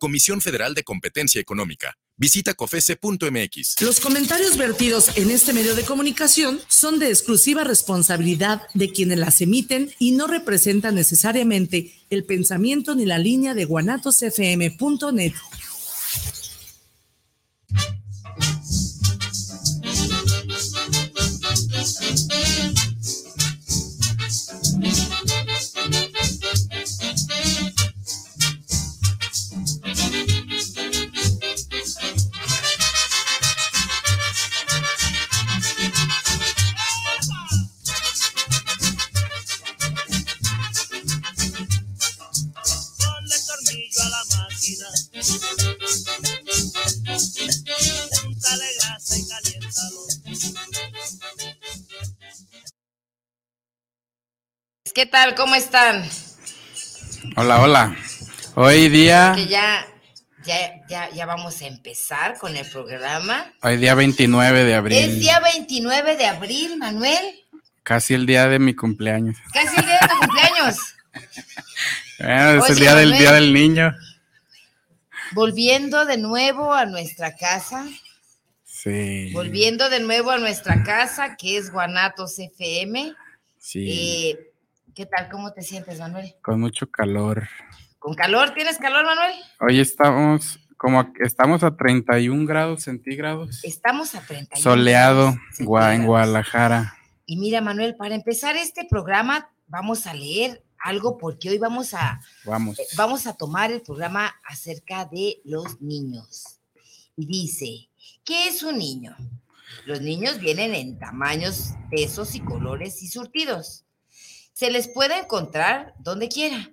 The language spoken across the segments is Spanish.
Comisión Federal de Competencia Económica. Visita cofese.mx. Los comentarios vertidos en este medio de comunicación son de exclusiva responsabilidad de quienes las emiten y no representan necesariamente el pensamiento ni la línea de guanatosfm.net. ¿Qué tal? ¿Cómo están? Hola, hola. Hoy día... Que ya, ya, ya, ya vamos a empezar con el programa. Hoy día 29 de abril. Es día 29 de abril, Manuel. Casi el día de mi cumpleaños. Casi el día de tu cumpleaños. bueno, es el día del día del niño. Volviendo de nuevo a nuestra casa. Sí. Volviendo de nuevo a nuestra casa, que es Guanatos FM. Sí. Eh, ¿Qué tal? ¿Cómo te sientes, Manuel? Con mucho calor. ¿Con calor? ¿Tienes calor, Manuel? Hoy estamos como estamos a 31 grados centígrados. Estamos a 31. Soleado en Guadalajara. Y mira, Manuel, para empezar este programa vamos a leer algo porque hoy vamos a vamos. Eh, vamos a tomar el programa acerca de los niños. Y dice, ¿qué es un niño? Los niños vienen en tamaños, pesos y colores y surtidos se les puede encontrar donde quiera.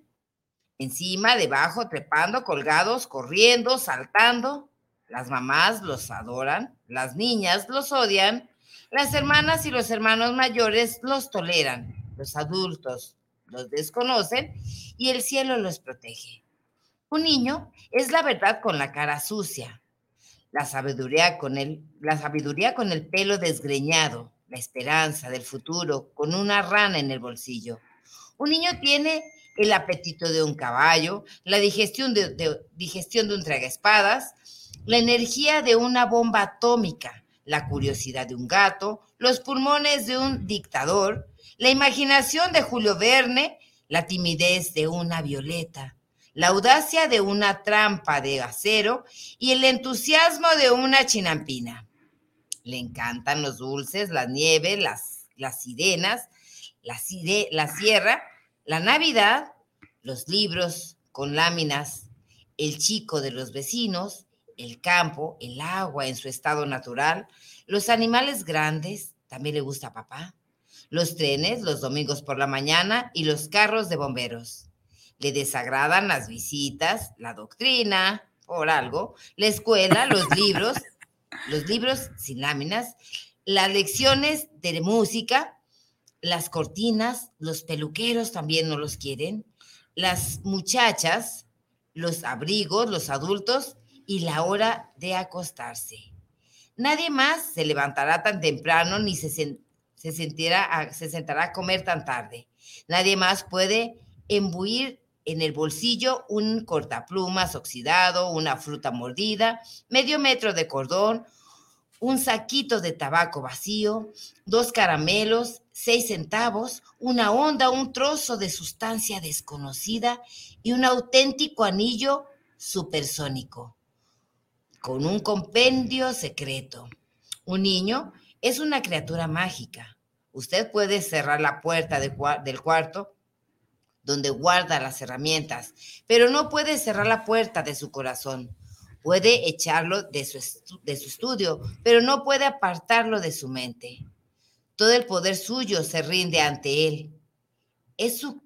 Encima, debajo, trepando, colgados, corriendo, saltando. Las mamás los adoran, las niñas los odian, las hermanas y los hermanos mayores los toleran, los adultos los desconocen y el cielo los protege. Un niño es la verdad con la cara sucia, la sabiduría con el, la sabiduría con el pelo desgreñado, la esperanza del futuro con una rana en el bolsillo. Un niño tiene el apetito de un caballo, la digestión de, digestión de un tragaespadas, la energía de una bomba atómica, la curiosidad de un gato, los pulmones de un dictador, la imaginación de Julio Verne, la timidez de una violeta, la audacia de una trampa de acero y el entusiasmo de una chinampina. Le encantan los dulces, la nieve, las, las sirenas, la, la sierra, la Navidad, los libros con láminas, el chico de los vecinos, el campo, el agua en su estado natural, los animales grandes, también le gusta a papá, los trenes los domingos por la mañana y los carros de bomberos. Le desagradan las visitas, la doctrina, por algo, la escuela, los libros, los libros sin láminas, las lecciones de música, las cortinas, los peluqueros también no los quieren, las muchachas, los abrigos, los adultos y la hora de acostarse. Nadie más se levantará tan temprano ni se, se, sentirá se sentará a comer tan tarde. Nadie más puede embuir en el bolsillo un cortaplumas oxidado, una fruta mordida, medio metro de cordón, un saquito de tabaco vacío, dos caramelos, seis centavos, una onda, un trozo de sustancia desconocida y un auténtico anillo supersónico, con un compendio secreto. Un niño es una criatura mágica. Usted puede cerrar la puerta del cuarto donde guarda las herramientas, pero no puede cerrar la puerta de su corazón Puede echarlo de su, de su estudio, pero no puede apartarlo de su mente. Todo el poder suyo se rinde ante él. Es su,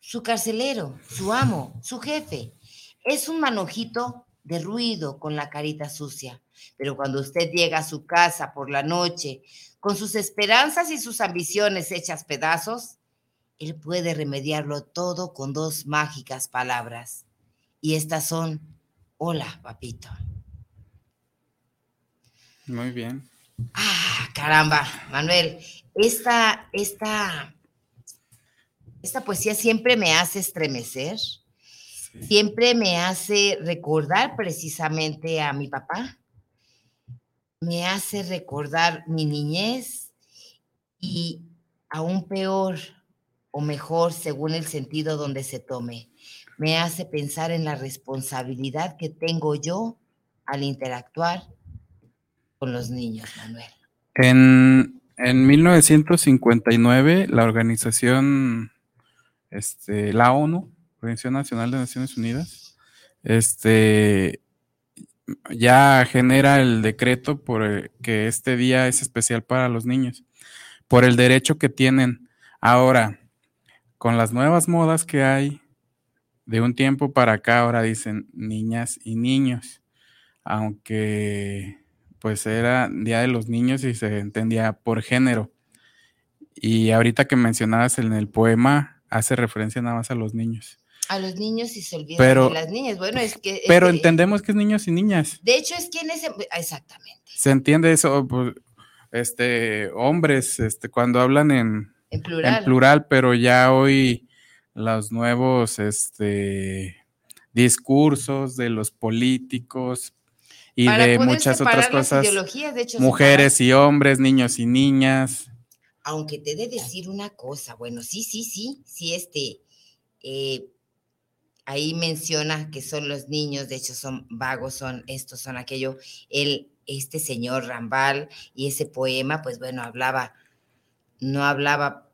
su carcelero, su amo, su jefe. Es un manojito de ruido con la carita sucia. Pero cuando usted llega a su casa por la noche con sus esperanzas y sus ambiciones hechas pedazos, él puede remediarlo todo con dos mágicas palabras. Y estas son, hola, papito. Muy bien. Ah, caramba, Manuel, esta, esta, esta poesía siempre me hace estremecer, siempre me hace recordar precisamente a mi papá, me hace recordar mi niñez y aún peor o mejor según el sentido donde se tome, me hace pensar en la responsabilidad que tengo yo al interactuar con los niños, Manuel. En, en 1959, la organización, este, la ONU, Organización Nacional de Naciones Unidas, este, ya genera el decreto por que este día es especial para los niños, por el derecho que tienen. Ahora, con las nuevas modas que hay, de un tiempo para acá ahora dicen niñas y niños, aunque pues era Día de los Niños y se entendía por género. Y ahorita que mencionabas en el poema, hace referencia nada más a los niños. A los niños y se olvidan Pero- de las niñas. Bueno, es que... Pero es entendemos que es niños y niñas. De hecho, es que en ese... Exactamente. Se entiende eso, pues, este, hombres, este, cuando hablan en, En plural. en plural, pero ya hoy los nuevos, este, discursos de los políticos y Para de muchas otras cosas, de hecho, mujeres y hombres, niños y niñas. Aunque te he de decir una cosa, bueno, sí, sí, sí, sí, este, eh, ahí menciona que son los niños, de hecho son vagos, son estos, son aquello, el, este señor Rambal y ese poema, pues bueno, hablaba, no hablaba,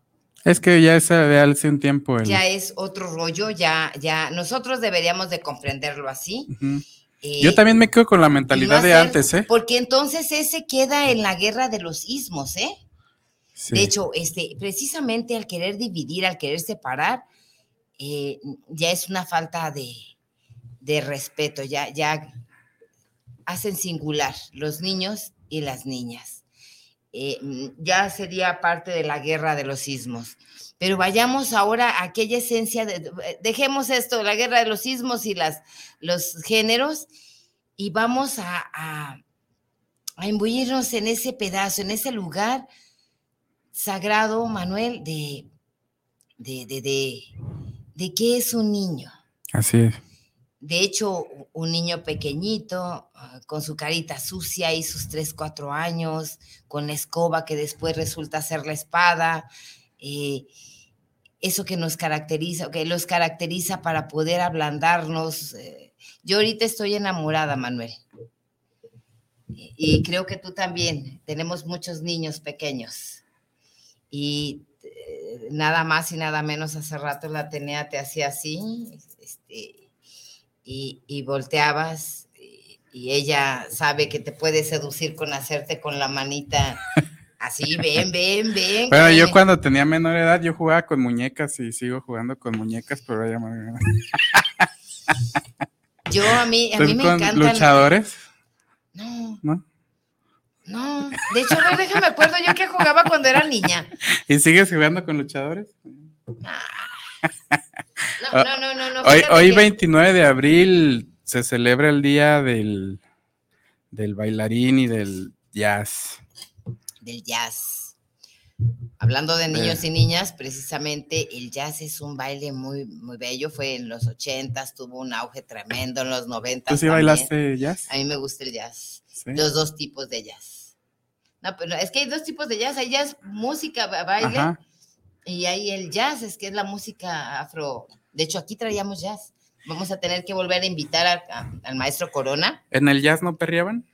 Es que ya es de hace un tiempo. el- ya es otro rollo, ya, ya, nosotros deberíamos de comprenderlo así. Eh, Yo también me quedo con la mentalidad de antes, ¿eh? Porque entonces ese queda en la guerra de los ismos, ¿eh? Sí. De hecho, este, precisamente al querer dividir, al querer separar, eh, ya es una falta de, de respeto, ya, ya hacen singular los niños y las niñas. Eh, mm, ya sería parte de la guerra de los sismos. Pero vayamos ahora a aquella esencia, de, de- dejemos esto, la guerra de los sismos y las, los géneros, y vamos a, a, a imbuirnos en ese pedazo, en ese lugar sagrado, Manuel, de, de, de, de qué es un niño. Así es. De hecho, un niño pequeñito, ah, con su carita sucia y sus 3, 4 años, con la escoba que después resulta ser la espada, eh, eso que nos caracteriza, que los caracteriza para poder ablandarnos. eh. Yo ahorita estoy enamorada, Manuel. Y- creo que tú también. Tenemos muchos niños pequeños. Y eh, nada más y nada menos hace rato la tenía, te hacía así, este, y, y volteabas, y, y ella sabe que te puede seducir con hacerte con la manita así, ven, ven, ven. Bueno, yo cuando tenía menor edad, yo jugaba con muñecas y sigo jugando con muñecas, pero ya me... Yo a mí, a mí ¿Tú me con encantan. luchadores? No, ¿No? no. De hecho, a ver, déjame acuerdo yo que jugaba cuando era niña. ¿Y sigues jugando con luchadores? No, no, no, no. no Hoy, hoy que- 29 de abril se celebra el día del, del bailarín y del jazz. del jazz. Hablando de niños y niñas, precisamente el jazz es un baile muy, muy bello. Fue en los ochentas, tuvo un auge tremendo en los noventas. ¿Tú sí también. bailaste jazz? A mí me gusta el jazz. Sí. Los dos tipos de jazz. No, pero es que hay dos tipos de jazz. Hay jazz, música, ba- baile, Ajá. Y hay el jazz, es que es la música afro. De hecho, aquí traíamos jazz. Vamos a tener que volver a invitar a- a- al maestro Corona. ¿En el jazz no perreaban?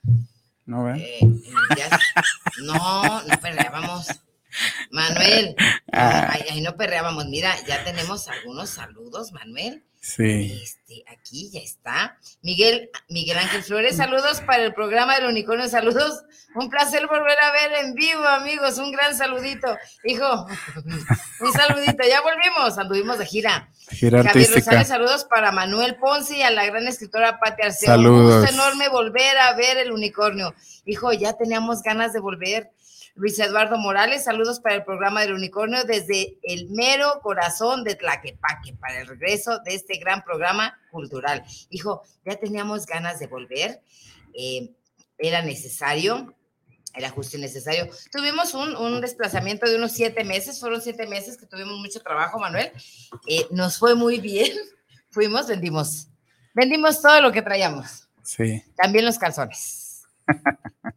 No, ¿verdad? Eh. No, no perreábamos. Manuel, Ah. ahí, ahí no perreábamos. Mira, ya tenemos algunos saludos, Manuel. Sí. Este, aquí ya está. Miguel, Miguel Ángel Flores, saludos para el programa del unicornio, saludos. Un placer volver a ver en vivo, amigos. Un gran saludito. Hijo, un saludito. Ya volvimos, anduvimos de gira. Gira Javier. Rosales, saludos para Manuel Ponce y a la gran escritora Pati Arceo. Saludos. Un gusto enorme volver a ver el unicornio. Hijo, ya teníamos ganas de volver. Luis Eduardo Morales, saludos para el programa del unicornio desde el mero corazón de Tlaquepaque para el regreso de este gran programa cultural. Hijo, ya teníamos ganas de volver. eh, era necesario, era justo y necesario. Tuvimos un, un desplazamiento de unos siete meses, fueron siete meses que tuvimos mucho trabajo, Manuel. Eh, nos fue muy bien. Fuimos, vendimos. Vendimos todo lo que traíamos. Sí. También los calzones.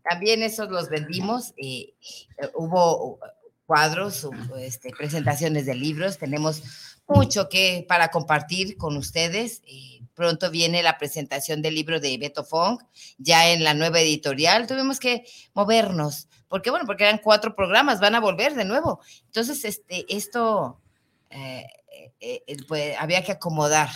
También esos los vendimos. eh, eh, hubo cuadros, hubo, este, presentaciones de libros. Tenemos mucho que para compartir con ustedes. eh, pronto viene la presentación del libro de Beto Fong, ya en la nueva editorial. Tuvimos que movernos, porque bueno, porque eran cuatro programas, van a volver de nuevo. Entonces, este, esto eh, eh, eh, pues, había que acomodar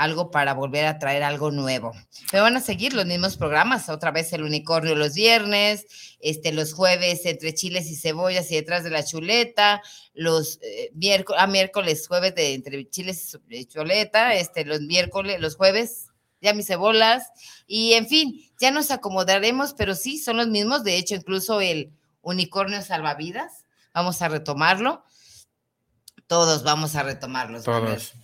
algo para volver a traer algo nuevo. Pero van a seguir los mismos programas, otra vez el unicornio los viernes, este, los jueves entre chiles y cebollas y detrás de la chuleta, los eh, miércoles, ah, miércoles, jueves de entre chiles y chuleta, este, los miércoles, los jueves, ya mis cebolas, y en fin, ya nos acomodaremos, pero sí, son los mismos, de hecho, incluso el unicornio salvavidas, vamos a retomarlo, todos vamos a retomarlos. Todos.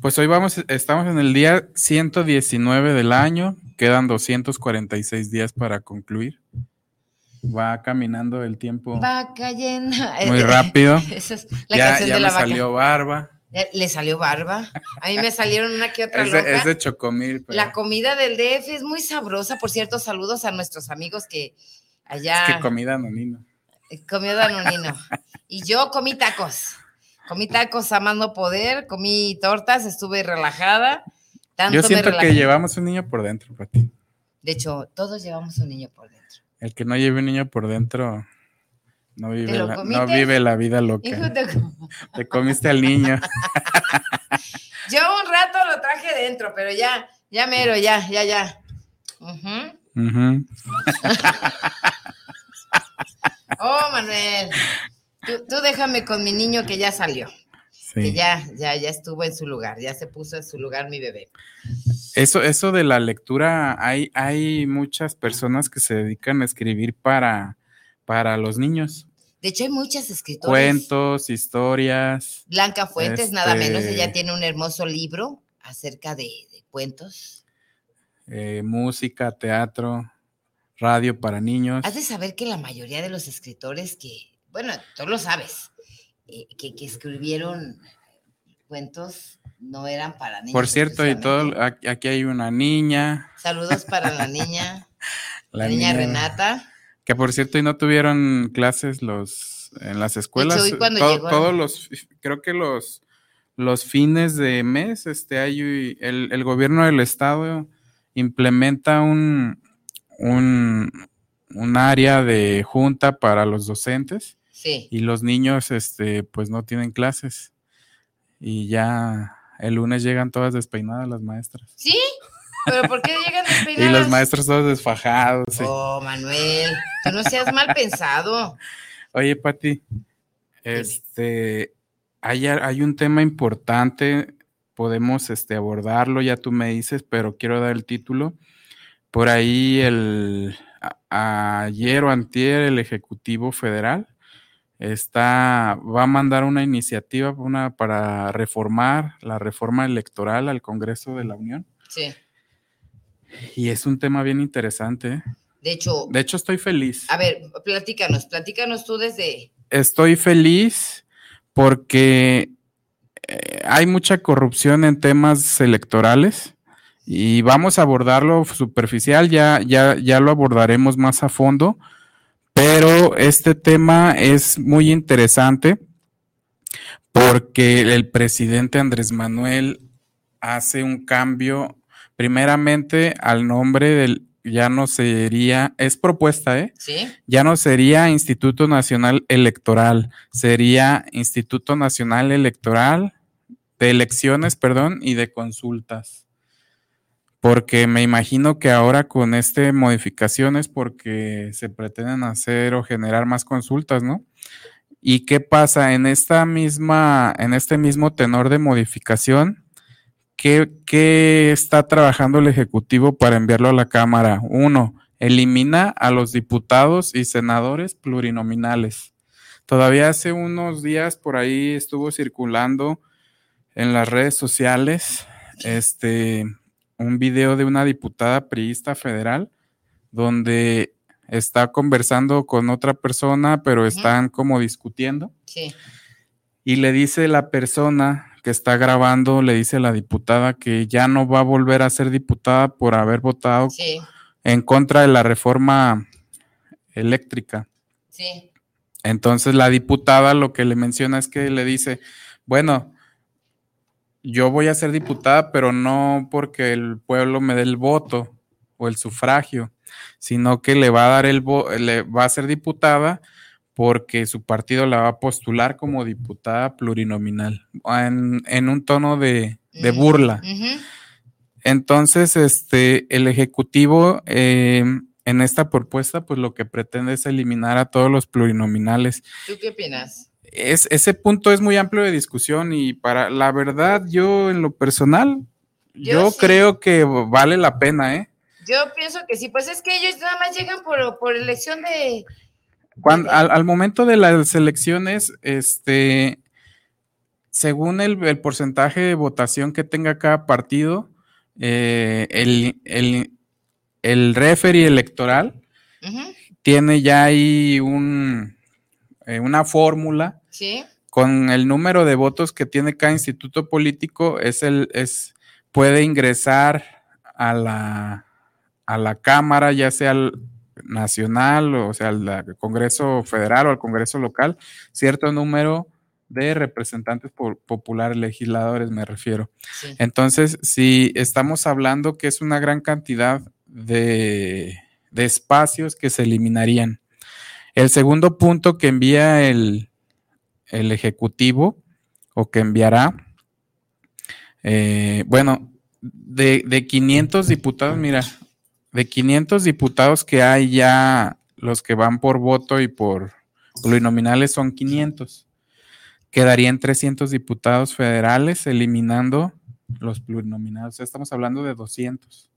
Pues hoy vamos, estamos en el día 119 del año, quedan 246 días para concluir. Va caminando el tiempo Vaca llena. muy rápido. Esa es la Ya, canción ya de me la vaca. salió barba. Le salió barba. A mí me salieron una que otra Es de, loca. es de chocomil, pero La comida del DF es muy sabrosa. Por cierto, saludos a nuestros amigos que allá es que comida nonino. comió Danonino. Y yo comí tacos. Comí tacos a más no poder, comí tortas, estuve relajada. Tanto Yo siento que llevamos un niño por dentro, Pati. De hecho, todos llevamos un niño por dentro. El que no lleve un niño por dentro no vive, la, no vive la vida loca. Hijo Te comiste al niño. Yo un rato lo traje dentro, pero ya, ya mero, ya, ya, ya. Ujú. Ujú. Oh, Manuel. Tú, tú déjame con mi niño que ya salió. Que ya, ya, ya estuvo en su lugar. Ya se puso en su lugar mi bebé. Eso, eso de la lectura, hay, hay muchas personas que se dedican a escribir para, para los niños. De hecho, hay muchas escritoras. Cuentos, historias. Blanca Fuentes, nada menos, Este- ella tiene un hermoso libro acerca de, de cuentos. eh, música, teatro, radio para niños. Has de saber que la mayoría de los escritores que, bueno, tú lo sabes, eh, que, que escribieron cuentos no eran para niños. Por cierto, y todo, aquí hay una niña, Saludos para la niña, la, niña, niña Renata. que por cierto y no tuvieron clases los en las escuelas. llegó- todos los, creo que los los fines de mes, este hay el, el gobierno del estado implementa un, un un área de junta para los docentes Sí. y los niños este pues no tienen clases y ya el lunes llegan todas despeinadas las maestras ¿Sí? ¿Pero por qué llegan y despeinadas? los maestros todos desfajados sí. Oh, Manuel, tú no seas mal pensado. Oye, Pati, este, hay, un tema importante, podemos este, abordarlo, ya tú me dices, pero quiero dar el título. Por ahí el a- ayer o antier el Ejecutivo Federal está, va a mandar una iniciativa una, para reformar la reforma electoral al Congreso de la Unión. Sí. Y es un tema bien interesante. ¿eh? De hecho, De hecho, estoy feliz. a ver, platícanos, platícanos tú desde. estoy feliz porque eh, hay mucha corrupción en temas electorales y vamos a abordarlo superficial, ya, ya, ya lo abordaremos más a fondo, pero este tema es muy interesante porque el presidente Andrés Manuel hace un cambio primeramente al nombre del, ya no sería, es propuesta, ¿eh? ¿Sí? ya no sería Instituto Nacional Electoral, sería Instituto Nacional Electoral de elecciones, perdón, y de consultas. Porque me imagino que ahora con este modificaciones porque se pretenden hacer o generar más consultas, ¿no? ¿Y qué pasa en esta misma, en este mismo tenor de modificación? ¿Qué, qué está trabajando el Ejecutivo para enviarlo a la Cámara? Uno, elimina a los diputados y senadores plurinominales. Todavía hace unos días por ahí estuvo circulando en las redes sociales este un video de una diputada priista federal donde está conversando con otra persona, pero están como discutiendo. Sí. Y le dice la persona que está grabando, le dice la diputada que ya no va a volver a ser diputada por haber votado Sí, en contra de la reforma eléctrica. sí. Entonces la diputada lo que le menciona es que le dice, bueno, yo voy a ser diputada, pero no porque el pueblo me dé el voto o el sufragio, sino que le va a dar el le va a ser diputada porque su partido la va a postular como diputada plurinominal, en, en un tono de, de burla. Entonces, este, el Ejecutivo eh, en esta propuesta, pues lo que pretende es eliminar a todos los plurinominales. ¿Tú qué opinas? Es, ese punto es muy amplio de discusión y para la verdad, yo en lo personal, Yo yo, sí. creo que vale la pena, ¿eh? Yo pienso que sí, pues es que ellos nada más llegan por, por elección de... Cuando, al, al momento de las elecciones, este, según el, el porcentaje de votación que tenga cada partido, eh, el, el, el referee electoral tiene ya ahí un, eh, una fórmula Sí, con el número de votos que tiene cada instituto político, es el, es, puede ingresar a la, a la Cámara, ya sea al nacional, o sea, al Congreso Federal o al Congreso local, cierto número de representantes po- populares, legisladores, me refiero. sí. Entonces, si estamos hablando que es una gran cantidad de, de espacios que se eliminarían. El segundo punto que envía el, el Ejecutivo o que enviará, eh, bueno, de, de 500 diputados, mira, de 500 diputados que hay ya, los que van por voto y por plurinominales son 500. Quedarían 300 diputados federales eliminando los plurinominados. Estamos hablando de 200.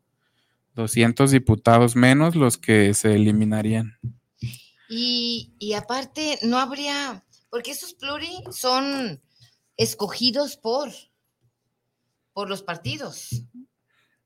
200 diputados menos los que se eliminarían. Y, y aparte, no habría, porque esos pluri son escogidos por, por los partidos,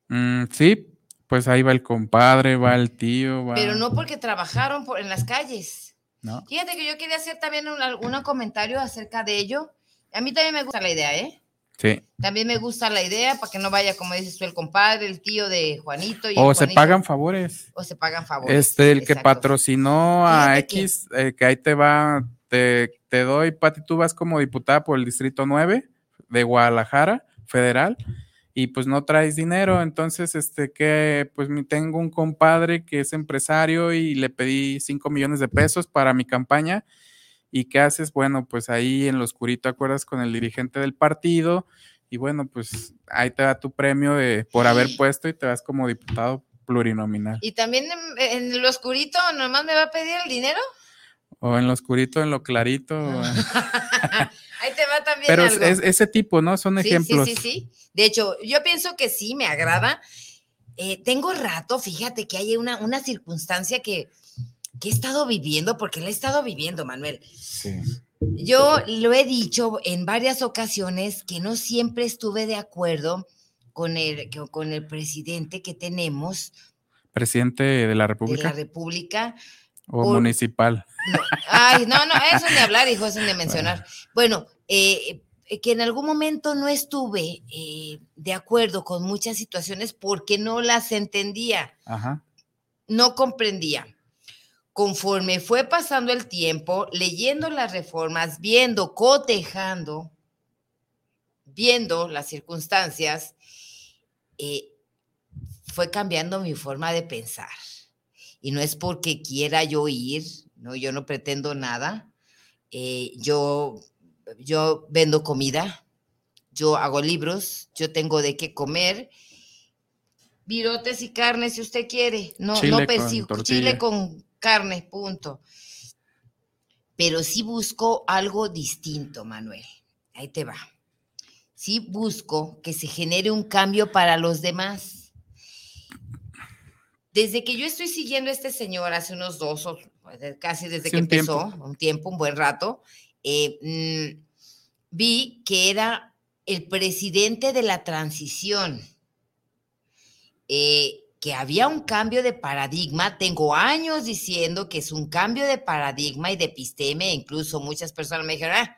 Mm, sí, pues ahí va el compadre, va el tío, va. pero no porque trabajaron por, en las calles. ¿no? Fíjate que yo quería hacer también un, algún comentario acerca de ello. A mí también me gusta la idea, ¿eh? Sí. También me gusta la idea para que no vaya, como dices tú, el compadre, el tío de Juanito. Y O se pagan favores. O se pagan favores. Este, el que patrocinó a Fíjate que- X, eh, que ahí te va, te, te doy, Pati, tú vas como diputada por el Distrito 9 de Guadalajara, federal, y pues no traes dinero, entonces, este, que, pues tengo un compadre que es empresario y le pedí 5 millones de pesos para mi campaña, ¿y qué haces? Bueno, pues ahí en lo oscurito acuerdas con el dirigente del partido, y bueno, pues ahí te da tu premio de, por haber puesto y te vas como diputado plurinominal. Y también en, en lo oscurito, nomás me va a pedir el dinero. O en lo oscurito, en lo clarito. Ahí te va también Pero algo. es- ese tipo, ¿no? Son Sí, ejemplos. Sí, sí, sí. De hecho, yo pienso que sí, me agrada. Eh, tengo rato, fíjate que hay una, una circunstancia que, que he estado viviendo, porque la he estado viviendo, Manuel. Sí. Yo lo he dicho en varias ocasiones que no siempre estuve de acuerdo con el, con el presidente que tenemos Presidente de la de la República O municipal. No, ay, no, no, eso ni hablar, hijo, eso ni mencionar. Bueno, eh, que en algún momento no estuve eh, de acuerdo con muchas situaciones porque no las entendía, Ajá. no comprendía. Conforme fue pasando el tiempo, leyendo las reformas, viendo, cotejando, viendo las circunstancias, eh, fue cambiando mi forma de pensar. Y no es porque quiera yo ir, no, yo no pretendo nada. Eh, yo, yo vendo comida, yo hago libros, yo tengo de qué comer, virotes y carne si usted quiere, no, Chile no con persigo, tortilla. chile con carne, punto. Pero sí busco algo distinto, Manuel. Ahí te va. Sí busco que se genere un cambio para los demás. Desde que yo estoy siguiendo a este señor hace unos dos o pues, casi desde Sí, que un empezó, tiempo. un tiempo, un buen rato, eh, mm, vi que era el presidente de la transición, eh, que había un cambio de paradigma. Tengo años diciendo que es un cambio de paradigma y de episteme. Incluso muchas personas me dijeron, ah,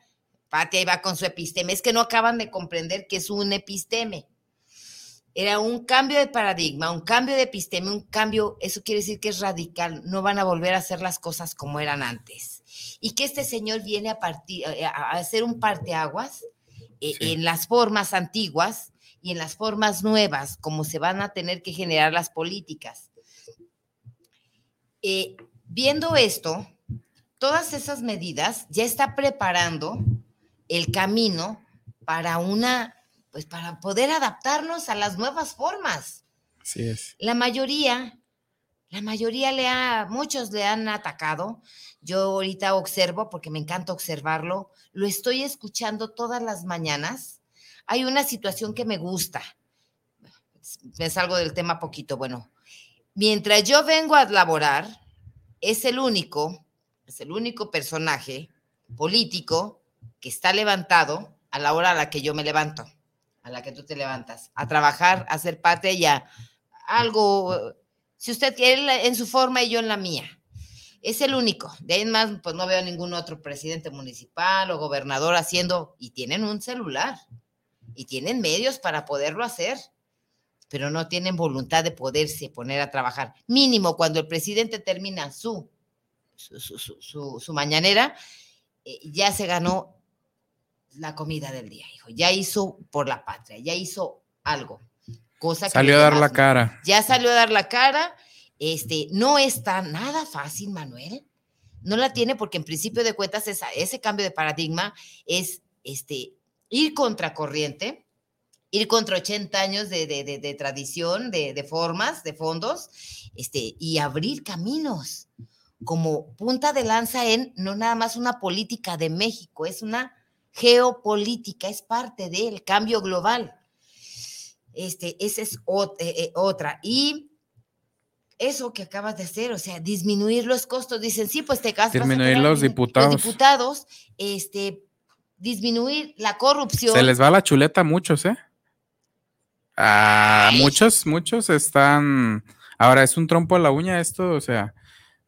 Pati ahí va con su episteme. Es que no acaban de comprender que es un episteme. Era un cambio de paradigma, un cambio de episteme, un cambio, eso quiere decir que es radical. No van a volver a hacer las cosas como eran antes. Y que este señor viene a, partir, a a hacer un parteaguas eh, Sí. en las formas antiguas y en las formas nuevas, como se van a tener que generar las políticas. Eh, viendo esto, todas esas medidas ya está preparando el camino para una, pues para poder adaptarnos a las nuevas formas. Así es. La mayoría, la mayoría le ha, muchos le han atacado. Yo ahorita observo, porque me encanta observarlo, lo estoy escuchando todas las mañanas. Hay una situación que me gusta. Me salgo del tema poquito. Bueno, mientras yo vengo a laborar, es el único, es el único personaje político que está levantado a la hora a la que yo me levanto, a la que tú te levantas, a trabajar, a ser parte y a algo, si usted quiere en su forma y yo en la mía. Es el único. De ahí en más, pues no veo ningún otro presidente municipal o gobernador haciendo, y tienen un celular, y tienen medios para poderlo hacer, pero no tienen voluntad de poderse poner a trabajar. Mínimo cuando el presidente termina su, su, su, su- su- su mañanera, eh, ya se ganó la comida del día, hijo. Ya hizo por la patria, ya hizo algo. Cosa que Salió a dar la cara. Ya salió a dar la cara. Este, no está nada fácil, Manuel. No la tiene porque en principio de cuentas esa- ese cambio de paradigma es este, ir contracorriente, ir contra 80 años de, de- de- de tradición, de, de formas, de fondos, este, y abrir caminos como punta de lanza en no nada más una política de México, es una geopolítica, es parte del cambio global. Este, esa es eh, eh, otra. Y eso que acabas de hacer, o sea, disminuir los costos. Dicen, sí, pues te gastas. Disminuir los diputados. Los diputados, este, disminuir la corrupción. Se les va la chuleta a muchos, ¿eh? A muchos, muchos están. Ahora es un trompo a la uña esto, o sea,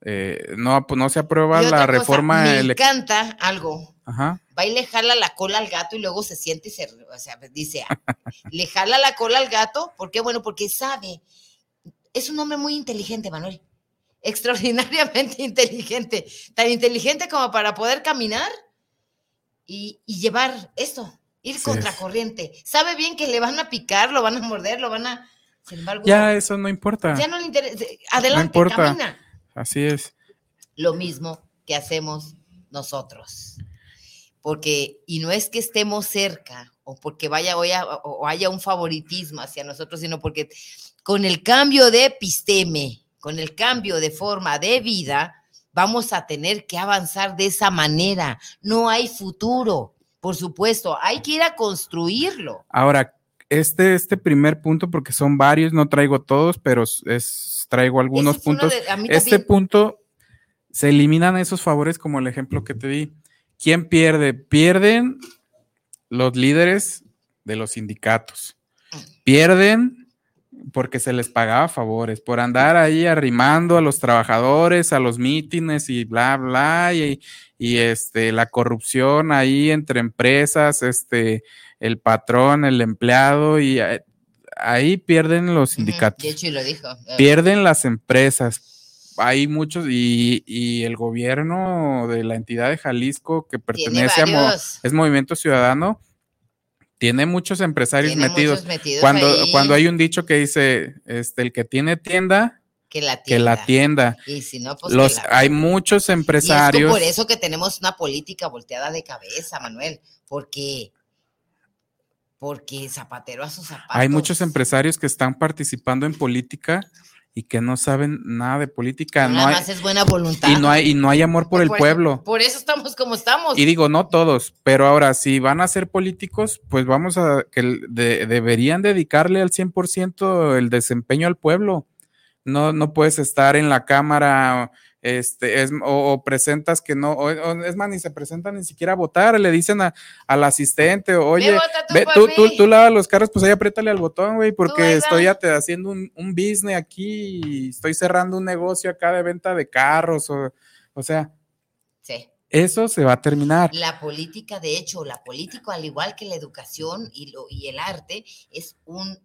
eh, no, no se aprueba la cosa, reforma. Me encanta algo. Ajá. Va y le jala la cola al gato y luego se siente y se, o sea, dice, ah, le jala la cola al gato, ¿por qué? Bueno, porque sabe, es un hombre muy inteligente, Manuel, extraordinariamente inteligente, tan inteligente como para poder caminar y, y llevar esto, ir Sí. contracorriente. Sabe bien que le van a picar, lo van a morder, lo van a, sin embargo, Ya eso no importa. ya no le interesa, adelante, importa. camina Así es. lo mismo que hacemos nosotros. Porque, y no es que estemos cerca o porque vaya o haya, o haya un favoritismo hacia nosotros, sino porque con el cambio de episteme, con el cambio de forma de vida, vamos a tener que avanzar de esa manera. No hay futuro, por supuesto, hay que ir a construirlo. Ahora, este, este primer punto, porque son varios, no traigo todos, pero es, traigo algunos puntos. de- Este punto se eliminan esos favores, como el ejemplo que te di. ¿Quién pierde? Pierden los líderes de los sindicatos. Pierden porque se les pagaba favores, por andar ahí arrimando a los trabajadores, a los mítines y bla, bla, y, y, este, la corrupción ahí entre empresas, este, el patrón, el empleado, y eh, ahí pierden los sindicatos De hecho, y lo dijo. eh, pierden las empresas. Hay muchos y, y el gobierno de la entidad de Jalisco que pertenece a Mo- es Movimiento Ciudadano tiene muchos empresarios Tiene metidos. muchos metidos Cuando, cuando hay un dicho que dice, este, el que tiene tienda, que la que la tienda. Y si no, pues que Los, la- hay muchos Y es empresarios. por eso que tenemos una política volteada de cabeza, Manuel, porque porque zapatero a sus zapatos. Hay muchos empresarios que están participando en política y que no saben nada de política. Nada no hay, más es buena voluntad. y no hay, y no hay amor por el pueblo. Por eso estamos como estamos. Y digo, no todos, pero ahora, si van a ser políticos, pues vamos a que de- deberían dedicarle al 100% el desempeño al pueblo. No, no puedes estar en la cámara este, es, o, o presentas que no, o, o es más, ni se presentan ni siquiera a votar, le dicen a- al asistente, oye, tú ve, tú, tú, mí". tú lavas los carros, pues ahí apriétale al botón, güey, porque estoy haciendo un, un business aquí y estoy cerrando un negocio acá de venta de carros, o, o sea, Sí. eso se va a terminar. La política, de hecho, la política, al igual que la educación y, lo, y el arte, es un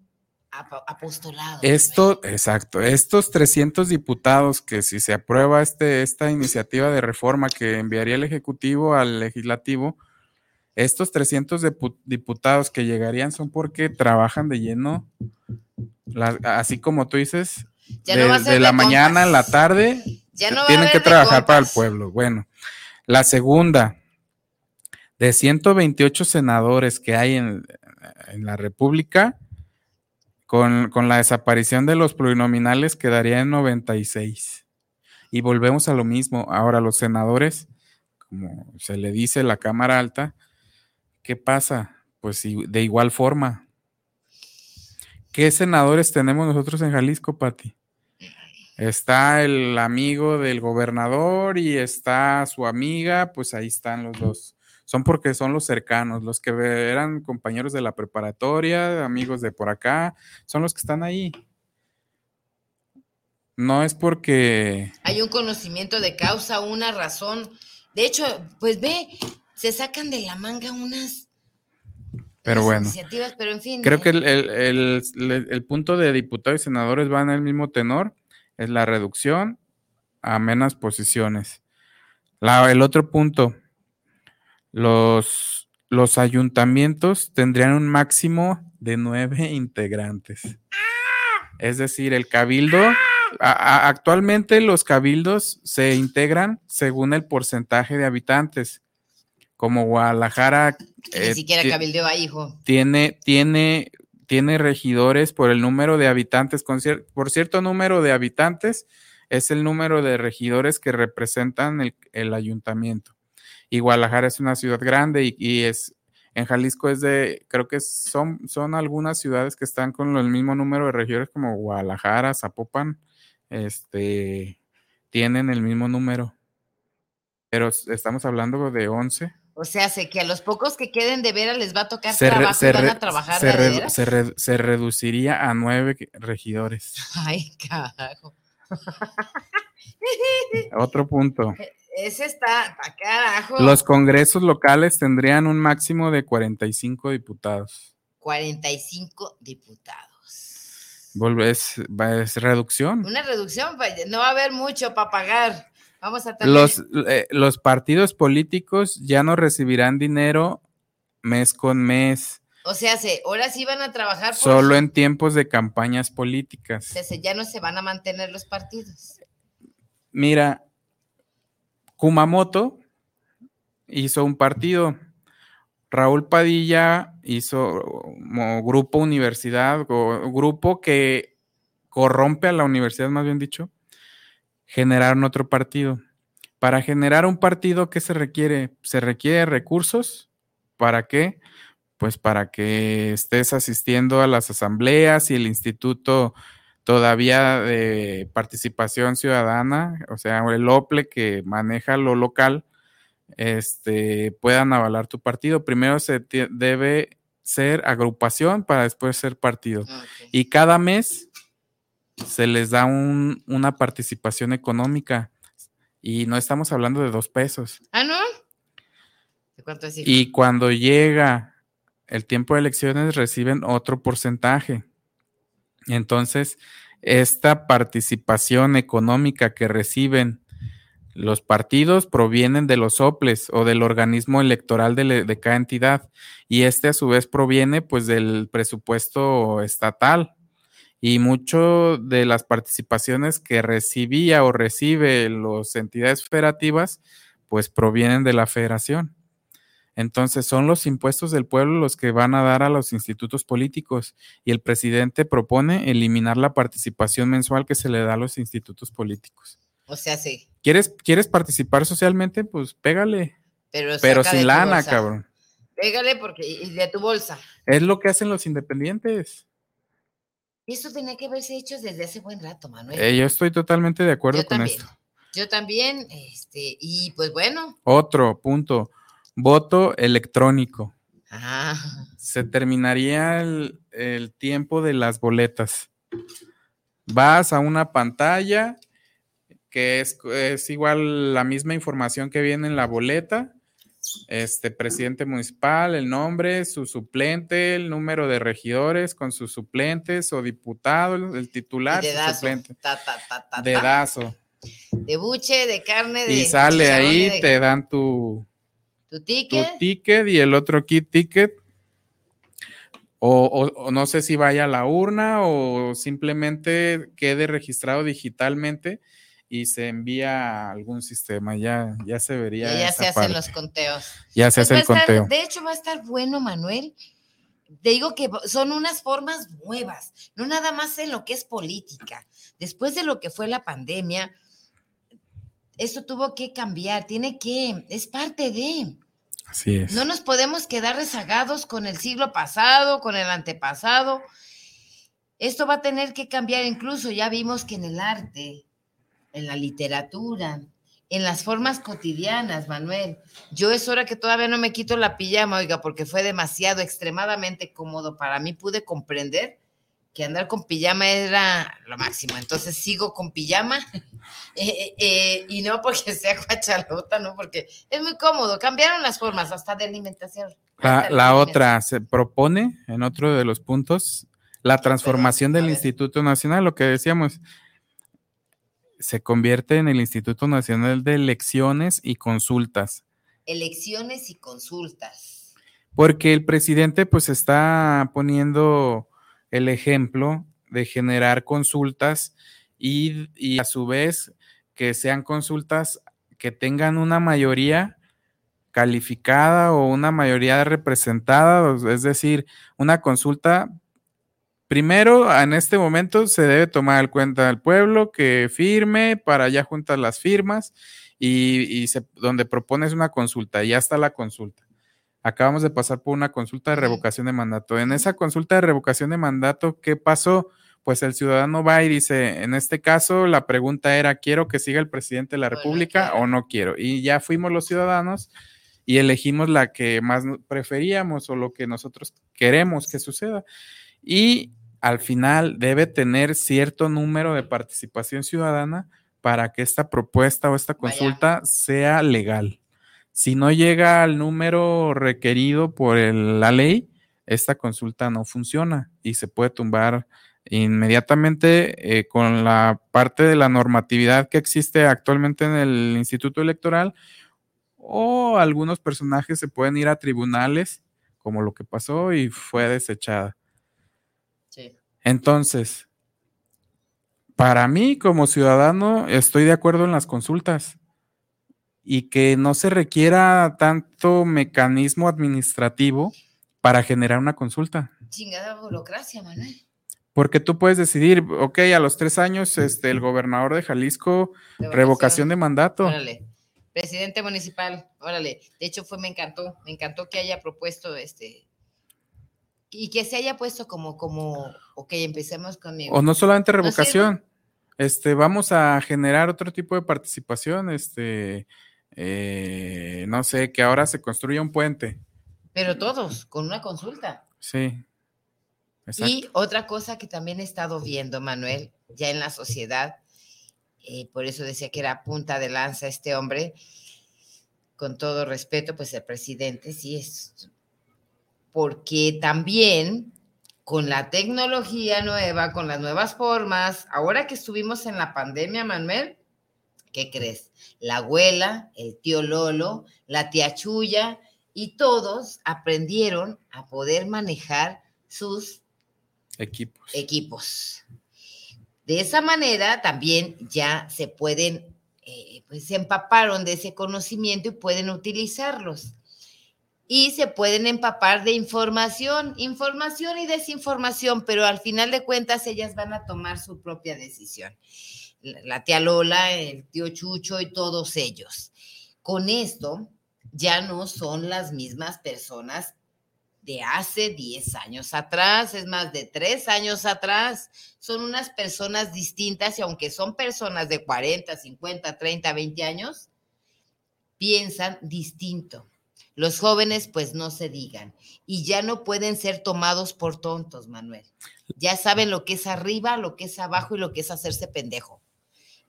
apostolado. Esto, exacto, estos 300 diputados que si se aprueba este, esta iniciativa de reforma que enviaría el Ejecutivo al Legislativo, estos 300 depu- diputados que llegarían son porque trabajan de lleno, la- así como tú dices, Ya de, no la de mañana a la tarde, Ya no tienen que trabajar para el pueblo. Bueno, la segunda, de 128 senadores que hay en, en la República, con, con la desaparición de los plurinominales quedaría en 96. Y volvemos a lo mismo. Ahora los senadores, como se le dice la Cámara Alta, ¿qué pasa? Pues de igual forma. ¿Qué senadores tenemos nosotros en Jalisco, Pati? Está el amigo del gobernador y está su amiga, pues ahí están los dos. Son porque son los cercanos, los que eran compañeros de la preparatoria, amigos de por acá, son los que están ahí. No es porque Hay un conocimiento de causa, una razón. De hecho, pues ve, se sacan de la manga unas, Pero bueno. iniciativas, pero en fin. Creo eh, que el- el- el punto de diputados y senadores va en el mismo tenor, es la reducción a menos posiciones. La- el otro punto, los, los ayuntamientos tendrían un máximo de nueve integrantes. Es decir, el cabildo, a- a- actualmente los cabildos se integran según el porcentaje de habitantes. Como Guadalajara. Ni eh, siquiera cabildeó ahí, hijo. tiene, tiene, tiene regidores por el número de habitantes, con cier- por cierto número de habitantes es el número de regidores que representan el, el ayuntamiento. Y Guadalajara es una ciudad grande y, y es, en Jalisco es de, creo que son, son algunas ciudades que están con el mismo número de regidores como Guadalajara, Zapopan, este, tienen el mismo número. Pero estamos hablando de 11 O sea, sé que a los pocos que queden de veras les va a tocar se, trabajo se y van re- a trabajar se de re- veras. se re- se reduciría a nueve regidores. Ay, carajo. Otro punto. Ese está, está carajo. Los congresos locales tendrían un máximo de 45 diputados. 45 diputados. Volve- Es, reducción. Una reducción, pa- no va a haber mucho para pagar. Vamos a tener. Los, eh, los partidos políticos ya no recibirán dinero mes con mes, O sea, se, ahora sí van a trabajar por solo en tiempos de campañas políticas. o sea, se- ya no se van a mantener los partidos. Mira, Kumamoto hizo un partido. Raúl Padilla hizo como grupo universidad, o grupo que corrompe a la universidad, más bien dicho, generaron otro partido. Para generar un partido, ¿qué se requiere? Se requiere recursos. ¿Para qué? Pues para que estés asistiendo a las asambleas y el instituto todavía de participación ciudadana, o sea, el OPLE que maneja lo local, este, puedan avalar tu partido. Primero se debe ser agrupación para después ser partido. Y cada mes se les da un- una participación económica. Y no estamos hablando de dos pesos. Ah, ¿no? ¿De cuánto es? Y cuando llega el tiempo de elecciones reciben otro porcentaje. Entonces, esta participación económica que reciben los partidos provienen de los soples o del organismo electoral de, cada entidad y este a su vez proviene pues del presupuesto estatal y mucho de las participaciones que recibía o recibe las entidades federativas pues provienen de la federación. Entonces son los impuestos del pueblo los que van a dar a los institutos políticos y el presidente propone eliminar la participación mensual que se le da a los institutos políticos. O sea, sí. ¿Quieres, ¿quieres participar socialmente? Pues pégale. Pero, sin lana, bolsa. cabrón. Pégale porque y de tu bolsa. Es lo que hacen los independientes. Eso tenía que haberse hecho desde hace buen rato, Manuel. Eh, yo estoy totalmente de acuerdo Yo con también. esto. Yo también, este, y pues bueno. Otro punto, voto electrónico. Ah, Se terminaría el, el tiempo de las boletas. Vas a una pantalla que es, es igual la misma información que viene en la boleta. Este presidente municipal, el nombre, su suplente, el número de regidores con sus suplentes o diputados, el titular, y su dedazo. suplente. Ta, ta, ta, ta, ta. Dedazo. De buche, de carne, de. Y sale ahí, de- te dan tu, Tu tu ticket. ticket y el otro kit ticket. O, o- o no sé si vaya a la urna o simplemente quede registrado digitalmente y se envía a algún sistema. Ya, ya se vería. Ya, ya se hacen los conteos. Ya se Pues hace el estar- conteo. de hecho, va a estar bueno, Manuel. Te digo que son unas formas nuevas, no nada más en lo que es política. Después de lo que fue la pandemia, esto tuvo que cambiar, tiene que, es parte de. Así es. No nos podemos quedar rezagados con el siglo pasado, con el antepasado. Esto va a tener que cambiar, incluso ya vimos que en el arte, en la literatura, en las formas cotidianas, Manuel. Yo es hora que todavía no me quito la pijama, oiga, porque fue demasiado, extremadamente cómodo para mí. Pude comprender que andar con pijama era lo máximo. Entonces sigo con pijama eh, eh, eh, y no porque sea cuachalota, no, porque es muy cómodo. Cambiaron las formas hasta de alimentación. La, hasta de la alimentación. otra se propone en otro de los puntos la transformación del. Instituto Nacional, lo que decíamos, se convierte en el Instituto Nacional de Elecciones y Consultas, Elecciones y consultas. porque el presidente pues está poniendo el ejemplo de generar consultas y, y a su vez que sean consultas que tengan una mayoría calificada o una mayoría representada, es decir, una consulta. Primero, en este momento se debe tomar en cuenta al pueblo que firme para ya juntar las firmas y, y se- donde propones una consulta, ya está la consulta. Acabamos de pasar por una consulta de revocación de mandato. En esa consulta de revocación de mandato, ¿qué pasó? Pues el ciudadano va y dice, en este caso la pregunta era, ¿quiero que siga el presidente de la República o no quiero? Y ya fuimos los ciudadanos y elegimos la que más preferíamos o lo que nosotros queremos que suceda. Y al final debe tener cierto número de participación ciudadana para que esta propuesta o esta Vaya. consulta sea legal. Si no llega al número requerido por el- la ley, esta consulta no funciona y se puede tumbar inmediatamente eh, con la parte de la normatividad que existe actualmente en el Instituto Electoral o algunos personajes se pueden ir a tribunales como lo que pasó y fue desechada. Sí. Entonces, para mí como ciudadano estoy de acuerdo en las consultas y que no se requiera tanto mecanismo administrativo para generar una consulta. Chingada burocracia, Manuel. Porque tú puedes decidir, ok, a los tres años, este, el gobernador de Jalisco, revocación de mandato. Órale. Presidente municipal, órale. De hecho, fue, me encantó, me encantó que haya propuesto este. Y que se haya puesto como, como, ok, empecemos conmigo. O no solamente No revocación, este, vamos a generar otro tipo de participación, este, eh, no sé, que ahora se construya un puente. Pero todos, con una consulta. Sí. Exacto. Y otra cosa que también he estado viendo, Manuel, ya en la sociedad, eh, por eso decía que era punta de lanza este hombre, con todo respeto, pues el presidente sí es, porque también con la tecnología nueva, con las nuevas formas, ahora que estuvimos en la pandemia, Manuel, ¿qué crees? La abuela, el tío Lolo, la tía Chuya y todos aprendieron a poder manejar sus Equipos. equipos. De esa manera también ya se pueden, eh, pues se empaparon de ese conocimiento y pueden utilizarlos. y se pueden empapar de información, información y desinformación, pero al final de cuentas ellas van a tomar su propia decisión. La tía Lola, el tío Chucho y todos ellos. Con esto ya no son las mismas personas de hace 10 años atrás, es más de 3 años atrás. Son unas personas distintas y aunque son personas de 40, 50, 30, 20 años, piensan distinto. Los jóvenes, pues no se digan. Y ya no pueden ser tomados por tontos, Manuel. Ya saben lo que es arriba, lo que es abajo y lo que es hacerse pendejo.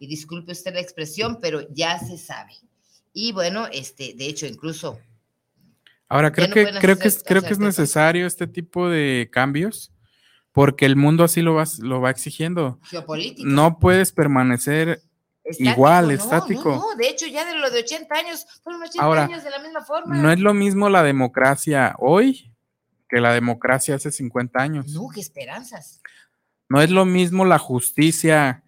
Y disculpe usted la expresión, pero ya se sabe. Y bueno, este, de hecho, incluso. Ahora, creo que, creo que, es, creo que es necesario este tipo de cambios porque el mundo así lo va, lo va exigiendo. Geopolítico. No puedes permanecer igual, estático. No, de hecho, ya de lo de 80 años, fueron 80 años de la misma forma. No es lo mismo la democracia hoy que la democracia hace 50 años. No, qué esperanzas. No es lo mismo la justicia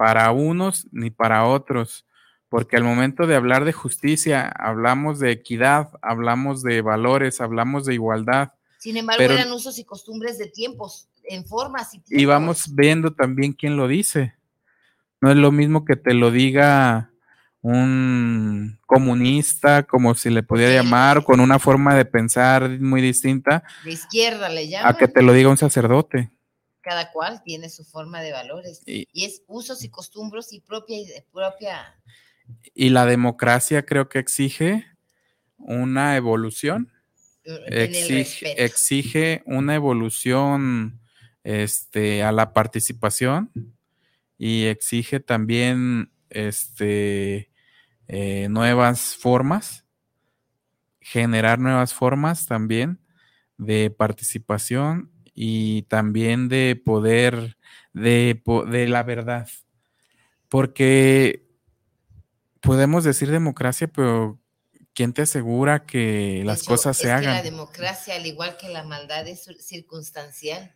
para unos ni para otros, porque al momento de hablar de justicia, hablamos de equidad, hablamos de valores, hablamos de igualdad. Sin embargo, eran usos y costumbres de tiempos, en formas y Y vamos viendo también quién lo dice. No es lo mismo que te lo diga un comunista, como si le pudiera llamar, con una forma de pensar muy distinta. De izquierda le llama. A que te lo diga un sacerdote. Cada cual tiene su forma de valores. Y, es usos y costumbres y propia, propia. Y la democracia creo que exige una evolución. Exige, exige una evolución este, a la participación y exige también este, eh, nuevas formas, generar nuevas formas también de participación y también de poder, de, de la verdad. Porque podemos decir democracia, pero ¿quién te asegura que las cosas se hagan? la democracia, al igual que la maldad, es circunstancial.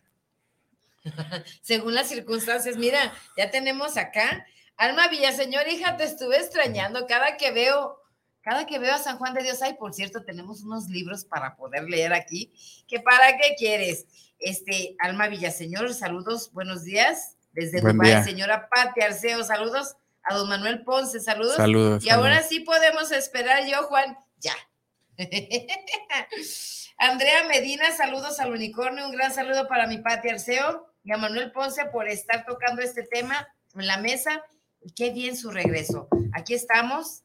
Según las circunstancias, mira, ya tenemos acá. Alma Villaseñor, hija, te estuve extrañando cada que veo, cada que veo a San Juan de Dios. Ay, por cierto, tenemos unos libros para poder leer aquí. ¿Que para qué quieres? Este, Alma Villaseñor, saludos, buenos días. Desde Dubái, señora Pati Arceo, saludos a don Manuel Ponce, saludos. Saludos. Y ahora sí podemos esperar yo, Juan, ya. Andrea Medina, saludos al unicornio, un gran saludo para mi Pati Arceo y a Manuel Ponce por estar tocando este tema en la mesa. Y qué bien su regreso. Aquí estamos,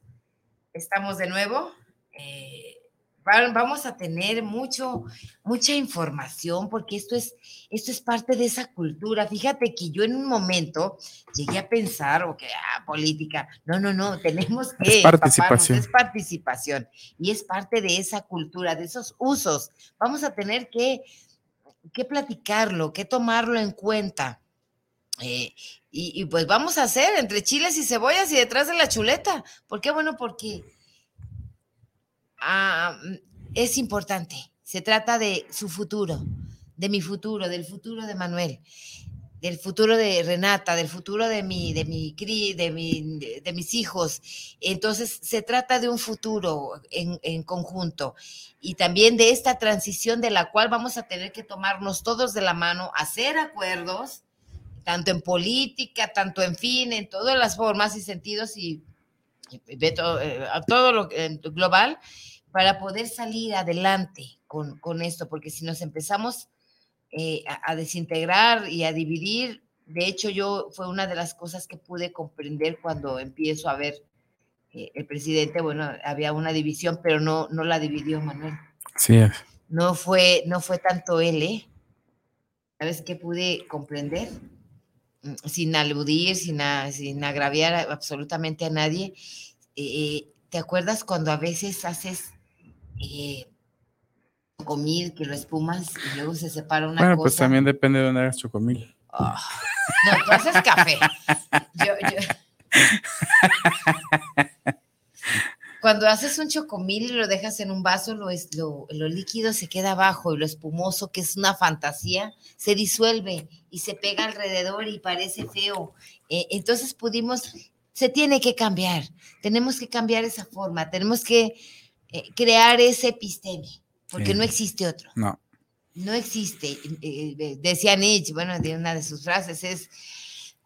estamos de nuevo. Eh, vamos a tener mucho, mucha información porque esto es, esto es parte de esa cultura. Fíjate que yo en un momento llegué a pensar, o que, ah, política, no, no, no, tenemos que... Es participación. Es participación y es parte de esa cultura, de esos usos. Vamos a tener que que platicarlo, que tomarlo en cuenta. Eh, y, pues vamos a hacer entre chiles y cebollas y detrás de la chuleta. ¿Por qué? Bueno, porque ah, es importante. Se trata de su futuro, de mi futuro, del futuro de Manuel del futuro de Renata, del futuro de mi, de mi de, mi, de mis hijos. Entonces, se trata de un futuro en, conjunto y también de esta transición de la cual vamos a tener que tomarnos todos de la mano, hacer acuerdos, tanto en política, tanto en fin, en todas las formas y sentidos y, de todo, eh, a todo lo global, para poder salir adelante con, con esto, porque si nos empezamos eh, a, desintegrar y a dividir. De hecho, yo fue una de las cosas que pude comprender cuando empiezo a ver eh, el presidente, bueno, había una división, pero no, no la dividió Manuel. Sí. No fue, no fue tanto él, ¿eh? ¿Sabes qué pude comprender? Mm, sin aludir, sin, sin agraviar absolutamente a nadie. Eh, ¿Te acuerdas cuando a veces haces chocomil, que lo espumas y luego se separa una bueno, pues también depende de dónde hagas chocomil. Oh. No, tú haces café. Cuando haces un chocomil y lo dejas en un vaso, lo, lo, lo, líquido se queda abajo y lo espumoso, que es una fantasía, se disuelve y se pega alrededor y parece feo. Eh, entonces pudimos, se tiene que cambiar, tenemos que cambiar esa forma, tenemos que eh, crear ese episteme, porque Sí. no existe otro. No. No existe. eh, eh, decía Nietzsche, bueno, de una de sus frases es,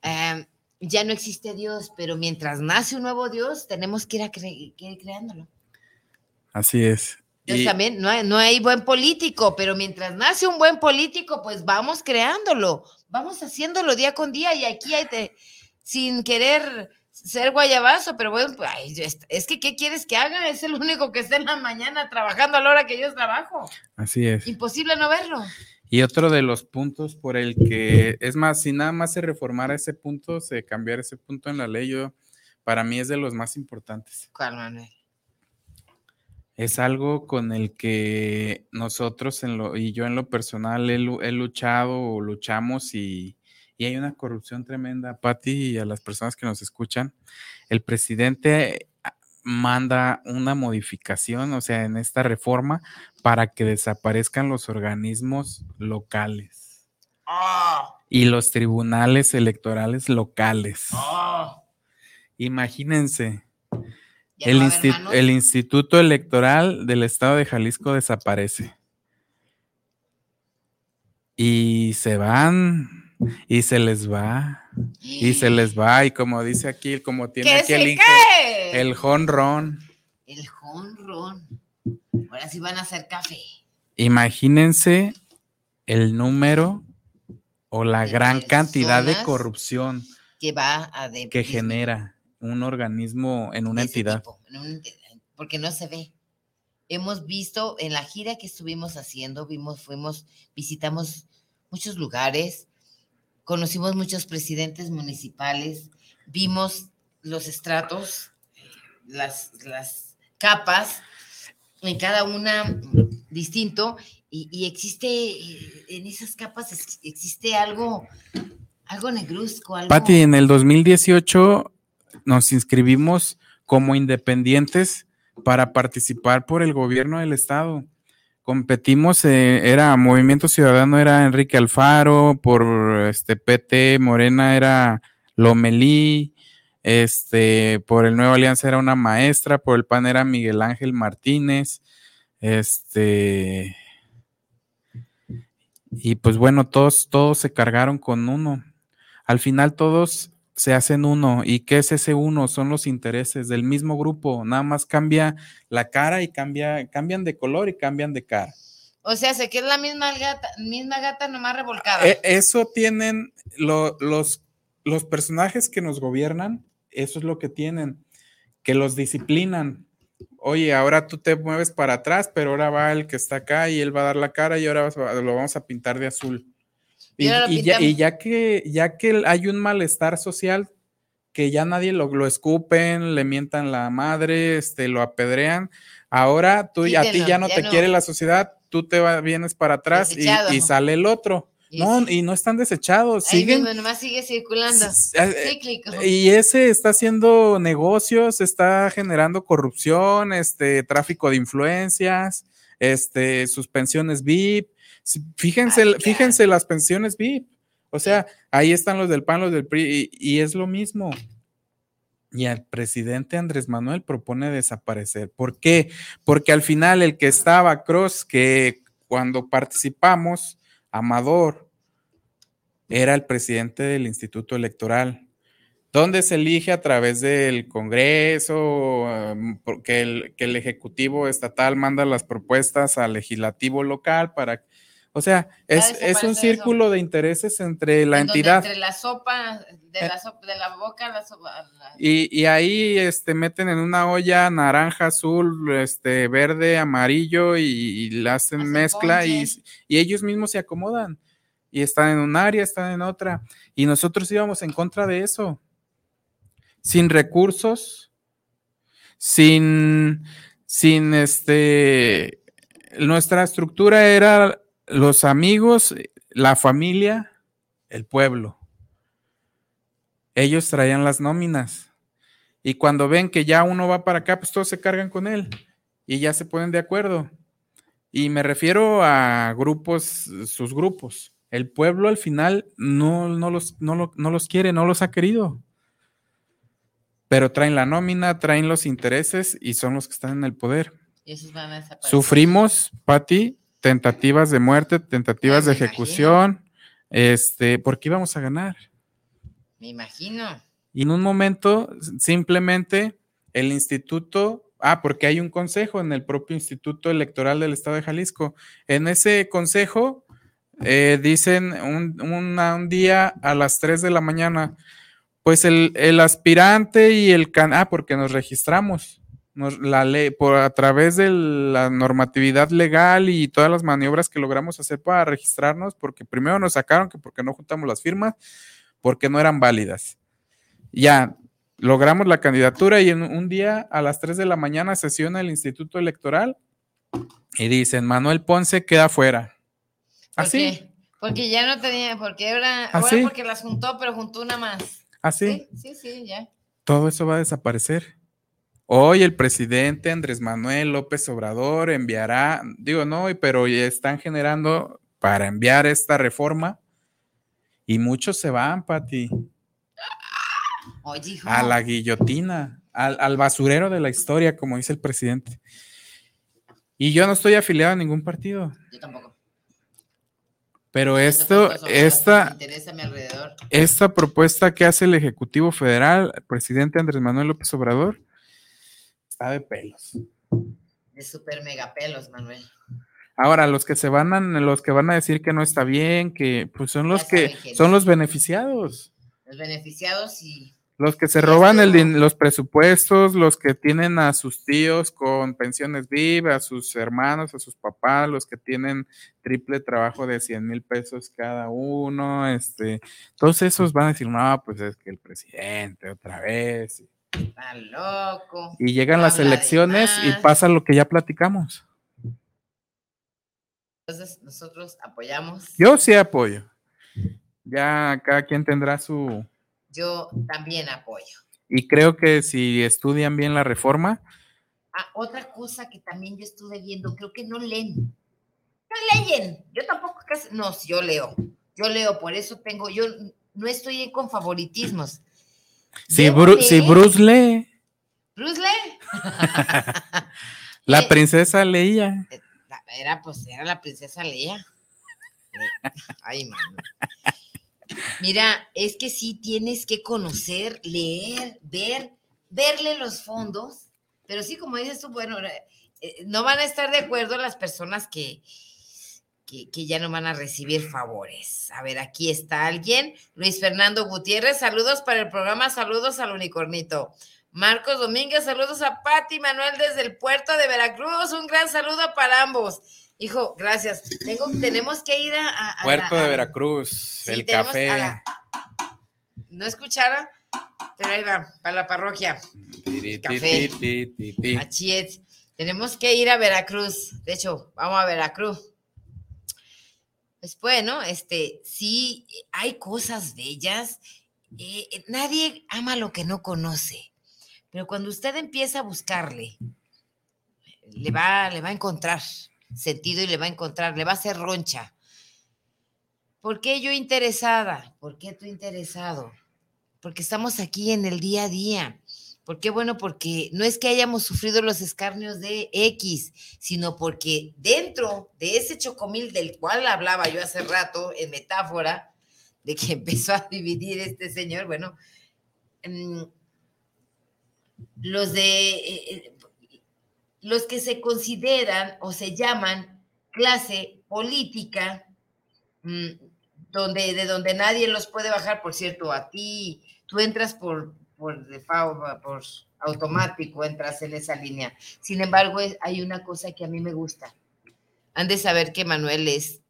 eh, ya no existe Dios, pero mientras nace un nuevo Dios, tenemos que ir, a cre- que ir creándolo. Así es. Entonces Y- también no hay, no hay buen político, pero mientras nace un buen político, pues vamos creándolo, vamos haciéndolo día con día y aquí hay de, sin querer ser guayabazo, pero bueno, pues, ay, es, es que ¿qué quieres que haga? Es el único que está en la mañana trabajando a la hora que yo trabajo. Así es. Imposible no verlo. Y otro de los puntos por el que, es más, si nada más se reformara ese punto, se cambiara ese punto en la ley, yo, para mí es de los más importantes. ¿Cuál, Manuel? Es algo con el que nosotros en lo, y yo en lo personal he, lu- he luchado o luchamos y, y hay una corrupción tremenda, Patti, y a las personas que nos escuchan. El presidente manda una modificación, o sea, en esta reforma, para que desaparezcan los organismos locales ¡Oh! y los tribunales electorales locales. ¡Oh! Imagínense. No el Instituto Electoral del Estado de Jalisco desaparece. Y se van, y se les va, y se les va, y como dice aquí, como tiene ¡Que aquí el cae! el jonrón. El jonrón. Ahora sí van a hacer café. Imagínense el número o la De gran cantidad de corrupción Que va a que genera un organismo en una entidad. tipo, en entidad, porque no se ve. Hemos visto en la gira que estuvimos haciendo, vimos, fuimos, visitamos muchos lugares, conocimos muchos presidentes municipales, vimos los estratos, las, las capas, en cada una distinto, y, y existe, eh, en esas capas ex- existe algo, algo negruzco, algo... Pati, en el 2018 nos inscribimos como independientes para participar por el gobierno del estado. Competimos, eh, era Movimiento Ciudadano, era Enrique Alfaro, por este PT Morena era Lomelí, este, por el Nuevo Alianza era una maestra, por el PAN era Miguel Ángel Martínez, este, y pues bueno, todos, todos se cargaron con uno. Al final todos se hacen uno. ¿Y qué es ese uno? Son los intereses del mismo grupo. Nada más cambia la cara y cambia, cambian de color y cambian de cara. O sea, se queda la misma gata, misma gata nomás revolcada. E- eso tienen lo- los, los personajes que nos gobiernan, eso es lo que tienen, que los disciplinan. Oye, ahora tú te mueves para atrás, pero ahora va el que está acá y él va a dar la cara y ahora lo vamos a pintar de azul. Y ya, y pintamos. ya que ya que hay un malestar social, que ya nadie lo, lo escupen, le mientan la madre, este, lo apedrean, ahora tú, a ti Quítenlo, ya no ya te no. quiere la sociedad, tú te va- vienes para atrás y, sale el otro. Y No, y no están desechados, Ahí siguen. mismo nomás sigue circulando. eh, Cíclico. Y ese está haciendo negocios, está generando corrupción, este, tráfico de influencias, este, sus pensiones VIP. Fíjense, Ay, fíjense las pensiones VIP. O sea, ahí están los del PAN, los del PRI, y, y es lo mismo. Y el presidente Andrés Manuel propone desaparecer. ¿Por qué? Porque al final el que estaba Cross, que cuando participamos, Amador, era el presidente del Instituto Electoral, donde se elige a través del Congreso, um, porque el, que el Ejecutivo Estatal manda las propuestas al legislativo local para... O sea, es, es un eso. círculo de intereses entre la En entidad. Entre la sopa, de Eh. la, sopa, de la boca a la sopa. la- Y, y ahí este, meten en una olla naranja, azul, este, verde, amarillo y, y la hacen Hacen mezcla y, y ellos mismos se acomodan. Y están en un área, están en otra. Y nosotros íbamos en contra de eso. Sin recursos, sin, sin este, nuestra estructura era los amigos, la familia, el pueblo. Ellos traían las nóminas. Y cuando ven que ya uno va para acá, pues todos se cargan con él y ya se ponen de acuerdo. Y me refiero a grupos, sus grupos. El pueblo al final no, no, los, no, lo- no los quiere, no los ha querido. Pero traen la nómina, traen los intereses y son los que están en el poder. Y esos van a desaparecer. Sufrimos, Patti, tentativas de muerte, tentativas Ah, de ejecución, este, porque íbamos a ganar. Me imagino. Y en un momento, simplemente el instituto, ah, porque hay un consejo en el propio Instituto Electoral del Estado de Jalisco. En ese consejo eh, dicen un, una- un día a las 3 de la mañana, pues el, el aspirante y el can, ah, porque nos registramos. Nos- la ley, por a través de la normatividad legal y todas las maniobras que logramos hacer para registrarnos, porque primero nos sacaron que porque no juntamos las firmas, porque no eran válidas. Ya, logramos la candidatura y en un día a las 3 de la mañana sesiona el Instituto Electoral y dicen, Manuel Ponce queda fuera. ¿Por Así? Porque ya no tenía, porque ahora, ¿Ah, ahora sí? porque las juntó, pero juntó una más. así, Sí, sí, sí, ya. todo eso va a desaparecer. Hoy el presidente Andrés Manuel López Obrador enviará, digo no, pero ya están generando para enviar esta reforma y muchos se van, Pati, Oye, hijo. a la guillotina, al, al basurero de la historia, como dice el presidente. Y yo no estoy afiliado a ningún partido, Yo tampoco. pero esto, esta, esta propuesta que hace el Ejecutivo Federal, el presidente Andrés Manuel López Obrador, está de pelos. De super megapelos, Manuel. Ahora, los que se van a, los que van a decir que no está bien, que pues son los Ya que son los beneficiados, Los beneficiados y los que se roban el los presupuestos, los que tienen a sus tíos con pensiones VIV, a sus hermanos, a sus papás, los que tienen triple trabajo de 100 mil pesos cada uno, este, todos esos van a decir, no, pues es que el presidente otra vez. Está loco. Y llegan las elecciones y pasa lo que ya platicamos. Entonces, nosotros apoyamos. Yo sí apoyo. Ya cada quien tendrá su, Yo también apoyo. Y creo que si estudian bien la reforma, Ah, otra cosa que también yo estuve viendo, creo que no leen. No leen. Yo tampoco casi. No, yo leo. Yo leo, por eso tengo. Yo no estoy con favoritismos. Si, Bru- si. Bruce lee, Bruce lee. la Eh, princesa leía. la- Era, pues, era la princesa Leia. Le- Ay, mano. Mira, es que sí tienes que conocer, leer, ver, verle los fondos, pero sí, como dices tú, bueno, eh, no van a estar de acuerdo las personas que, que, que ya no van a recibir favores. A ver, aquí está alguien. Luis Fernando Gutiérrez, saludos para el programa, saludos al unicornito. Marcos Domínguez, saludos a Pati Manuel desde el puerto de Veracruz. Un gran saludo para ambos. Hijo, gracias. Tengo, tenemos que ir a, a- a Puerto la- de Veracruz, sí, el café. la- no escucharon, pero ahí va, para la parroquia. Café. es. Tenemos que ir a Veracruz. De hecho, vamos a Veracruz. Pues bueno, este, sí, hay cosas bellas. Eh, eh, nadie ama lo que no conoce. Pero cuando usted empieza a buscarle, le va, le va a encontrar sentido y le va a encontrar, le va a hacer roncha. ¿Por qué yo interesada? ¿Por qué tú interesado? Porque estamos aquí en el día a día. ¿Por qué? Bueno, porque no es que hayamos sufrido los escarnios de X, sino porque dentro de ese chocomil del cual hablaba yo hace rato en metáfora, de que empezó a dividir este señor, bueno, mm, los de eh, eh, los que se consideran o se llaman clase política, mm, donde, de donde nadie los puede bajar, por cierto, a ti, tú entras por, por default, por automático, entras en esa línea. Sin embargo, hay una cosa que a mí me gusta. Han de saber que Manuel es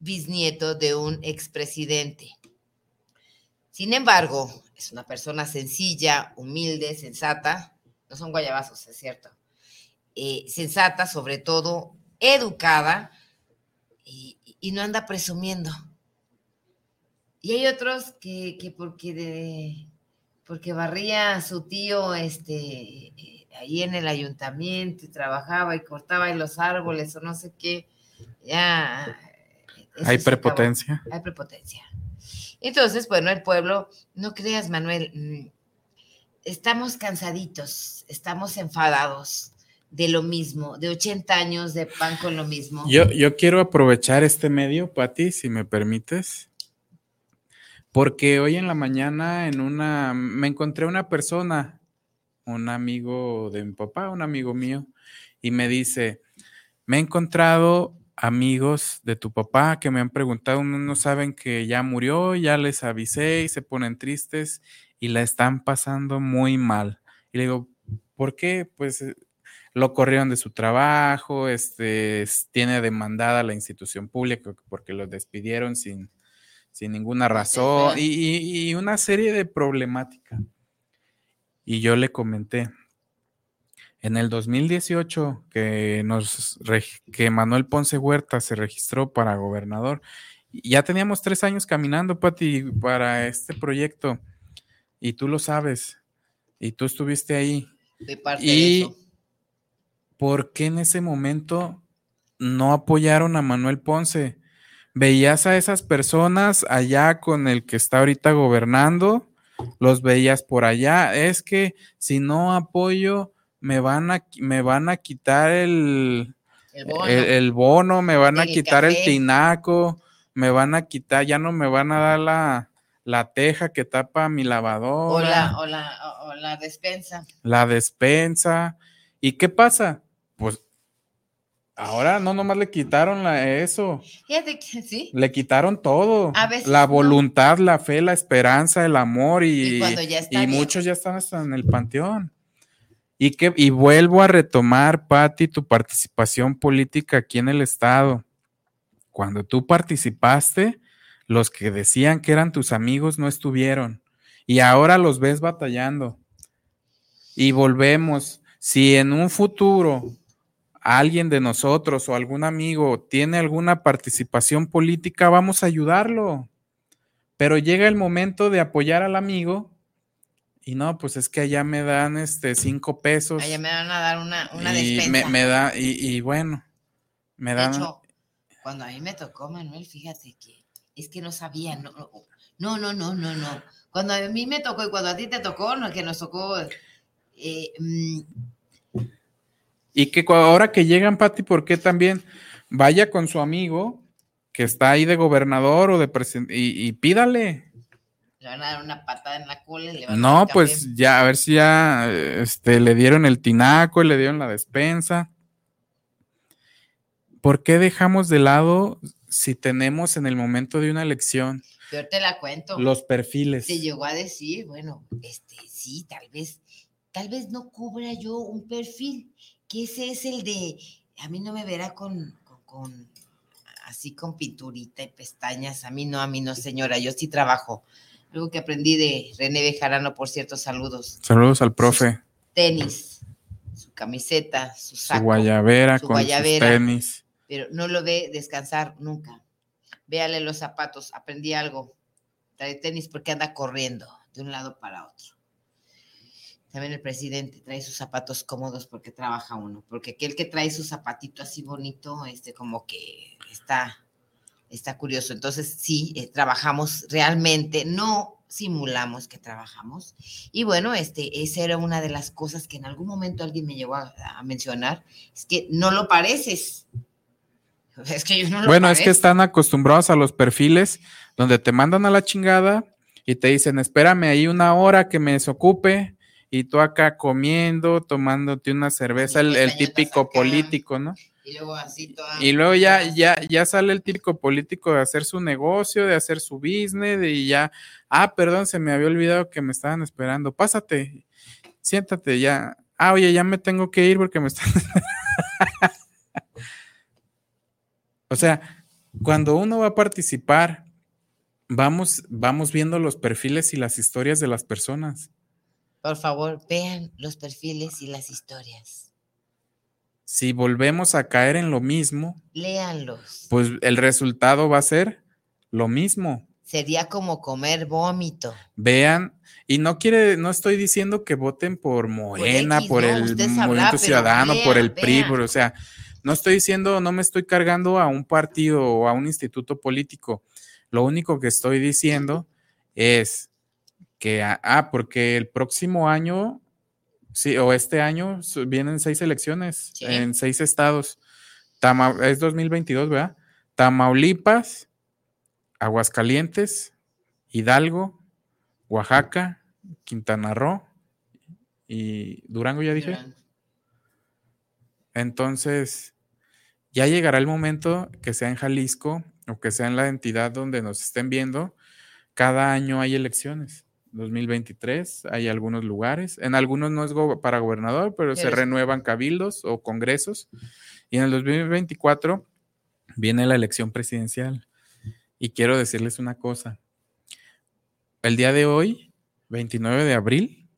bisnieto de un expresidente. Sin embargo, es una persona sencilla, humilde, sensata. No son guayabazos, es cierto. Eh, sensata, sobre todo, educada y, y no anda presumiendo. Y hay otros que, que porque de, porque barría a su tío este, eh, ahí en el ayuntamiento y trabajaba y cortaba en los árboles o no sé qué, ya. eso Hay prepotencia. Hay prepotencia. Entonces, bueno, el pueblo, no creas, Manuel, mm, estamos cansaditos, estamos enfadados, de lo mismo, de 80 años de pan con lo mismo. Yo, yo quiero aprovechar este medio, Patti, si me permites, porque hoy en la mañana en una, me encontré una persona, un amigo de mi papá, un amigo mío, y me dice, me he encontrado amigos de tu papá que me han preguntado, no saben que ya murió, ya les avisé y se ponen tristes y la están pasando muy mal. Y le digo, ¿por qué? Pues eh, lo corrieron de su trabajo, este, tiene demandada la institución pública porque lo despidieron sin, sin ninguna razón y, y una serie de problemática. Y yo le comenté, en el 2018 que nos que Manuel Ponce Huerta se registró para gobernador, ya teníamos tres años caminando, Pati, para este proyecto. Y tú lo sabes. Y tú estuviste ahí. De parte y de eso. ¿por qué en ese momento no apoyaron a Manuel Ponce? Veías a esas personas allá con el que está ahorita gobernando, los veías por allá. Es que si no apoyo, me van a, me van a quitar el, El bono. el, el bono, me van a quitar el tinaco, me van a quitar, ya no me van a dar la, la teja que tapa mi o, lavadora, la, o, la, o- o la despensa. la despensa. ¿Y qué pasa? Pues ahora no nomás le quitaron la, eso, Fíjate que sí. le quitaron todo. A veces la no. voluntad, la fe, la esperanza, el amor y, ya muchos ya están hasta en el panteón. Y, que, y vuelvo a retomar, Patti, tu participación política aquí en el Estado. Cuando tú participaste, los que decían que eran tus amigos no estuvieron. Y ahora los ves batallando. Y volvemos. Si en un futuro alguien de nosotros o algún amigo tiene alguna participación política, vamos a ayudarlo. Pero llega el momento de apoyar al amigo y no, pues es que allá me dan este cinco pesos. Allá me van a dar una, una y despensa. me, me da, y, y bueno, me De dan. hecho, cuando a mí me tocó, Manuel, fíjate que es que no sabía, no, no, no, no, no, no. Cuando a mí me tocó y cuando a ti te tocó, no, que nos tocó, eh, mm, Y que ahora que llegan, Pati, ¿por qué también vaya con su amigo que está ahí de gobernador o de presidente y, y pídale? le van a dar una patada en la cola y le van No, pues ya, a ver si ya este, le dieron el tinaco, le dieron la despensa. ¿Por qué dejamos de lado si tenemos en el momento de una elección Yo te la cuento. los perfiles? Se llegó a decir, bueno, este, sí, tal vez, tal vez no cubra yo un perfil, que ese es el de, a mí no me verá con, con, con- así con pinturita y pestañas, a mí no, a mí no, señora, yo sí trabajo. Algo que aprendí de René Bejarano, por cierto, saludos. Saludos al profe, Tenis, su camiseta, su su saco, guayabera su con guayabera. sus tenis. pero no lo ve descansar nunca. Véale los zapatos, aprendí algo. Trae tenis porque anda corriendo de un lado para otro. También el presidente trae sus zapatos cómodos porque trabaja uno, porque aquel que trae su zapatito así bonito, este como que está, está curioso. Entonces sí, eh, trabajamos realmente, no simulamos que trabajamos. Y bueno, este, esa era una de las cosas que en algún momento alguien me llegó a, a mencionar, es que no lo pareces. Es que yo no lo Bueno, es que están acostumbrados a los perfiles donde te mandan a la chingada y te dicen, espérame ahí una hora que me desocupe y tú acá comiendo, tomándote una cerveza, el, típico político, ¿no? Y luego así toda- Y luego ya, ya, ya sale el típico político de hacer su negocio, de hacer su business, y ya, ah, perdón, se me había olvidado que me estaban esperando. Pásate, siéntate ya. Ah, oye, ya me tengo que ir porque me están. o sea, cuando uno va a participar, vamos, vamos viendo los perfiles y las historias de las personas. Por favor, vean los perfiles y las historias. Si volvemos a caer en lo mismo, Léanlos. pues el resultado va a ser lo mismo. Sería como comer vómito. vean, y no quiere, no estoy diciendo que voten por Morena, X, por, no, el sabrá, Movimiento Ciudadano, por el PRI, por- o sea, no estoy diciendo, no me estoy cargando a un partido o a un instituto político. Lo único que estoy diciendo es que, ah, ah, porque el próximo año Sí, o este año vienen seis elecciones Sí. en seis estados. Tama- es 2022, ¿verdad? Tamaulipas, Aguascalientes, Hidalgo, Oaxaca, Quintana Roo y Durango, ya dije. Entonces, ya llegará el momento que sea en Jalisco o que sea en la entidad donde nos estén viendo. Cada año hay elecciones. 2023 hay algunos lugares. En algunos no es go- para gobernador, pero se renuevan cabildos o congresos. Y en el 2024 viene la elección presidencial. Y quiero decirles una cosa. El día de hoy, 29 de abril,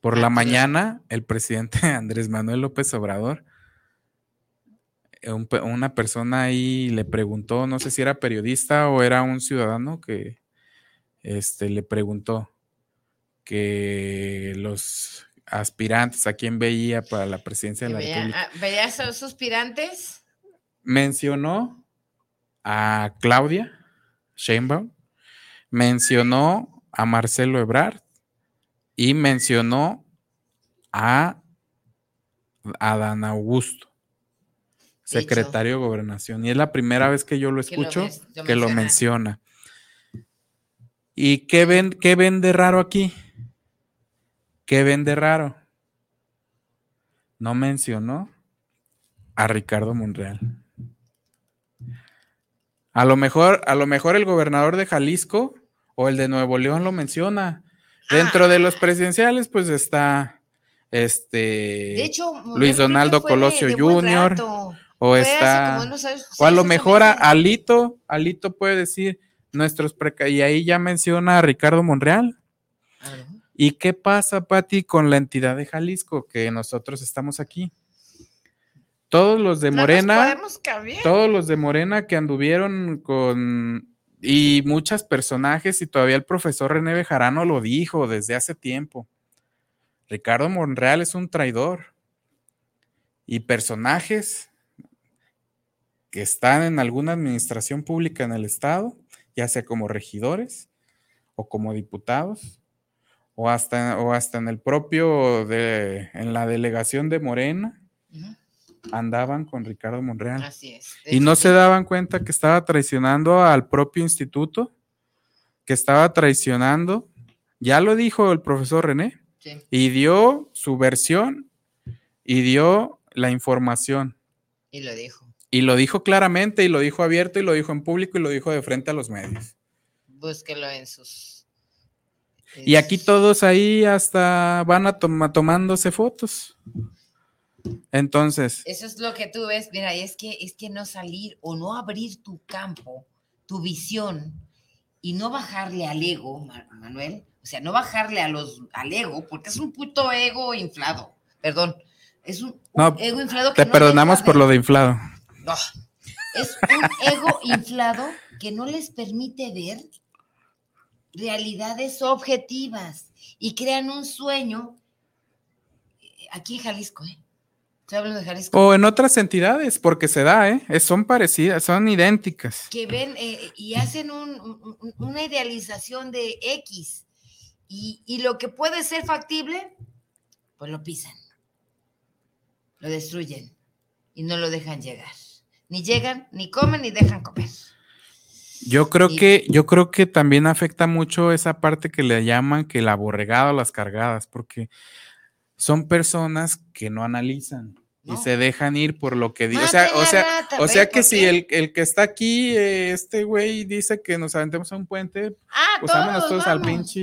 por la mañana, el presidente Andrés Manuel López Obrador, eh, un una persona ahí le preguntó, no sé si era periodista o era un ciudadano que este, le preguntó que los aspirantes a quién veía para la presidencia de la Veía- República. ah, ¿Veías a los aspirantes? Mencionó a Claudia Sheinbaum, mencionó a Marcelo Ebrard y mencionó a Adán Augusto, Dicho. secretario de Gobernación. Y es la primera vez que yo lo escucho lo que lo menciona. menciona. ¿Y qué ven, qué ven de raro aquí? ¿Qué ven de raro? No mencionó a Ricardo Monreal. A lo mejor, a lo mejor el gobernador de Jalisco o el de Nuevo León lo menciona. Dentro de los presidenciales, pues está este De hecho, Luis Donaldo de- Colosio de Jr. o está o a lo mejor a-. Alito, Alito puede decir nuestros y ahí ya menciona a Ricardo Monreal. ¿Y qué pasa, Pati, con la entidad de Jalisco que nosotros estamos aquí? Todos los de Morena, todos los de Morena que anduvieron con y muchos personajes y todavía el profesor René Bejarano lo dijo desde hace tiempo. Ricardo Monreal es un traidor y personajes que están en alguna administración pública en el estado, ya sea como regidores o como diputados o hasta o hasta en el propio de en la delegación de Morena andaban con Ricardo Monreal. Así es. Y no se daban cuenta que estaba traicionando al propio instituto, que estaba traicionando, ya lo dijo el profesor René, Sí. y dio su versión y dio la información. Y lo dijo. Y lo dijo claramente, y lo dijo abierto, y lo dijo en público, y lo dijo de frente a los medios. Búsquelo en sus. Y aquí sus- todos ahí hasta van a toma- tomándose fotos. Entonces, Eso es lo que tú ves. Mira, es que, es que no salir o no abrir tu campo, tu visión, y no bajarle al ego, Ma- Manuel. O sea, no bajarle a los, al ego, porque es un puto ego inflado. Perdón. Es un, un No, ego inflado que te no perdonamos por lo de inflado. No, es un ego inflado que no les permite ver realidades objetivas y crean un sueño aquí en Jalisco, ¿eh? Estoy hablando de Jalisco. O en otras entidades, porque se da, ¿eh? Son parecidas, son idénticas. Que ven eh, y hacen un- una idealización de X y, y lo que puede ser factible, pues lo pisan, lo destruyen y no lo dejan llegar. Ni llegan, ni comen, ni dejan comer. Yo creo Y- que, yo creo que también afecta mucho esa parte que le llaman que el aborregado, las cargadas, porque son personas que no analizan y No. se dejan ir por lo que dice. O sea, o la sea, rata, o ¿ves sea que si el, el que está aquí, eh, este güey dice que nos aventemos a un puente, Ah, pues vámonos todos al pinche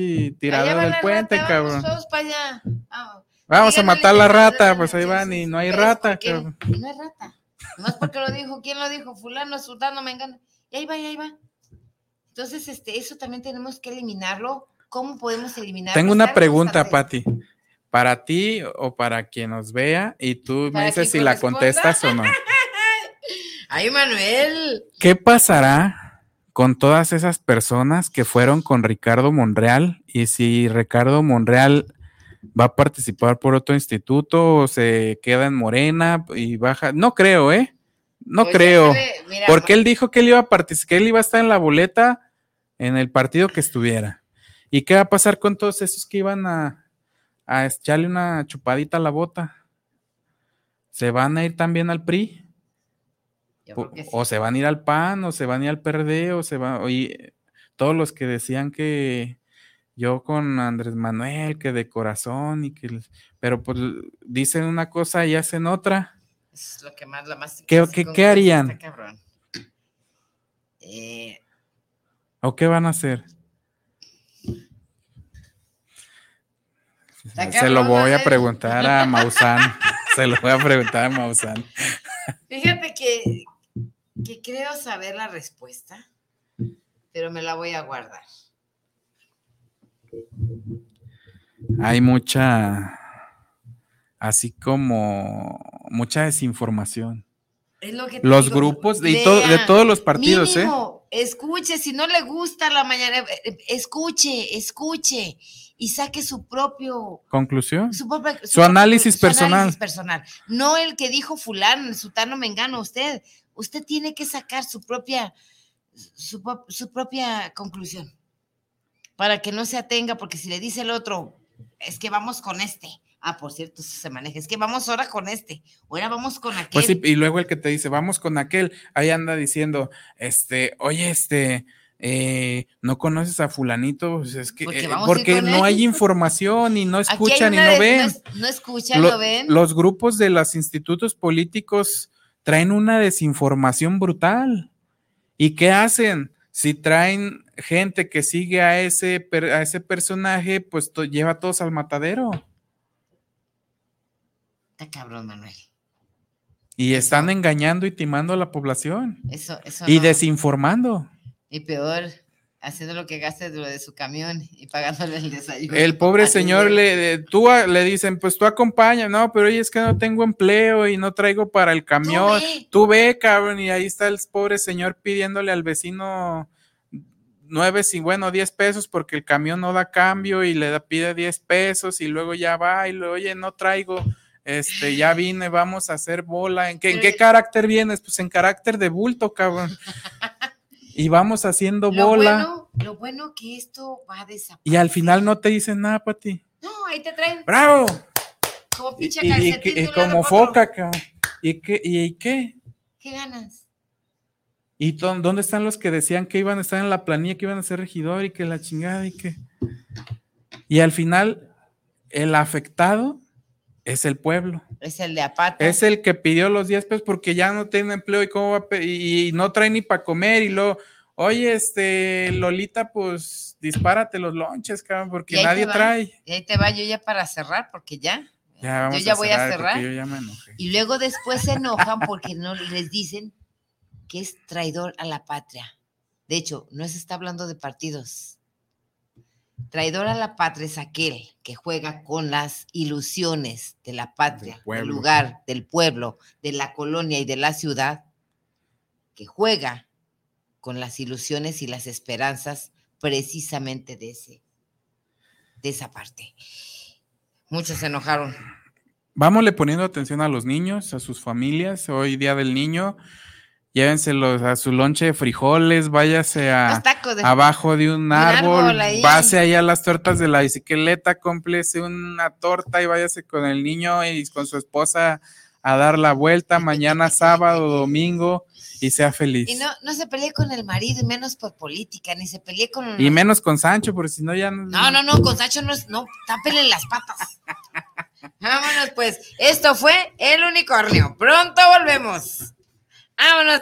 va del la puente, rata, cabrón. Vamos todos para allá. Vamos. Vamos a matar la que- rata, pues ahí van y no hay ¿Ves rata, cabrón. No hay rata. Nomás porque lo dijo, ¿quién lo dijo? Fulano, sultano, mengano. Y ahí va, y ahí va. Entonces, este, eso también tenemos que eliminarlo. ¿Cómo podemos eliminarlo? Tengo una Estar pregunta. Pati. Para ti o para quien nos vea, y tú me dices si la contestas o no. Ay, Manuel. ¿Qué pasará con todas esas personas que fueron con Ricardo Monreal? Y si Ricardo Monreal va a participar por otro instituto o se queda en Morena y baja. No creo, ¿eh? No Pues creo. mira, Porque él dijo que él iba a participar, que él iba a estar en la boleta en el partido que estuviera. ¿Y qué va a pasar con todos esos que iban a, a echarle una chupadita a la bota. ¿Se van a ir también al PRI? O, sí. se van a ir al PAN, o se van a ir al PRD, o se van. Oye, todos los que decían que yo con Andrés Manuel, que de corazón y que. Pero pues dicen una cosa y hacen otra. Es lo que más, la más. ¿Qué- harían? Eh, ¿O qué van a hacer? Se lo voy a preguntar a Maussan. Se lo voy a preguntar a Maussan. Fíjate que, que creo saber la respuesta, pero me la voy a guardar. Hay mucha. Así como. Mucha desinformación. Es lo que Los digo, grupos de, y to- de todos los partidos, ¿eh? Escuche, si no le gusta la mañana, eh, eh, escuche, escuche y saque su propio Conclusión. su, propia- Su propio- análisis personal. análisis personal. No el que dijo fulano, sutano mengano, usted. Usted tiene que sacar su propia, su, pro- su propia conclusión. Para que no se atenga, porque si le dice el otro, es que vamos con este. Ah, por cierto, eso se maneja. Es que vamos ahora con este. Ahora vamos con aquel. Pues sí, y luego el que te dice, vamos con aquel, ahí anda diciendo, este, oye, este, eh, no conoces a fulanito, Pues es que, Porque eh, porque no él. hay información y no escuchan y no ven. No, escuchan, Lo- no ven. Los grupos de los institutos políticos traen una desinformación brutal. ¿Y qué hacen? Si traen gente que sigue a ese, a ese personaje, pues to- lleva a todos al matadero. Está cabrón, Manuel. Y están engañando y timando a la población. Eso, eso Y no. desinformando. Y peor, haciendo lo que gaste de lo de su camión y pagándole el desayuno. El pobre señor le, tú le dicen, pues tú acompaña, no, pero oye, es que no tengo empleo y no traigo para el camión. ve. Tú ve, cabrón, y ahí está el pobre señor pidiéndole al vecino nueve, y bueno, diez pesos porque el camión no da cambio y le da, pide diez pesos y luego ya va y le, oye, no traigo, este, ya vine, vamos a hacer bola. ¿En qué, en qué Pero- carácter vienes? Pues en carácter de bulto, cabrón. Y vamos haciendo Lo bola. bueno, lo bueno que esto va a desaparecer. Y al final no te dicen nada para ti. No, ahí te traen ¡Bravo! como Y, pinche y- y como foca, cabrón. ¿Y qué? ¿Y qué? ¿Qué ganas? ¿Y dónde están los que decían que iban a estar en la planilla, que iban a ser regidor y que la chingada y que... Y al final, el afectado es el pueblo. Es el de apata. Es el que pidió los 10 pesos porque ya no tiene empleo y cómo va a y, y no trae ni para comer y luego, oye, este, Lolita, pues dispárate los lonches, cabrón, porque nadie trae. Y ahí te va yo ya para cerrar, porque ya. Ya vamos yo ya voy a cerrar. Yo ya me enojé. Y luego después se enojan porque no les dicen que es traidor a la patria. De hecho, no se está hablando de partidos. Traidor a la patria es aquel que juega con las ilusiones de la patria, del, lugar, del pueblo, de la colonia y de la ciudad, que juega con las ilusiones y las esperanzas precisamente de, ese, de esa parte. Muchos se enojaron. Vámonle poniendo atención a los niños, a sus familias. Hoy día del niño, llévenselos a su lonche de frijoles, váyase a de- abajo de un árbol árbol, ahí. pase ahí a las tortas de la bicicleta, cómplese una torta y váyase con el niño y con su esposa a dar la vuelta mañana sábado, domingo y sea feliz. Y no, no se pelee con el marido, y menos por política, ni se pelee con... Y menos con Sancho, porque si no ya no. No, no, no, con Sacho no, es- no, tápele las patas. Vámonos, pues. Esto fue El Unicornio. Pronto volvemos. Vámonos,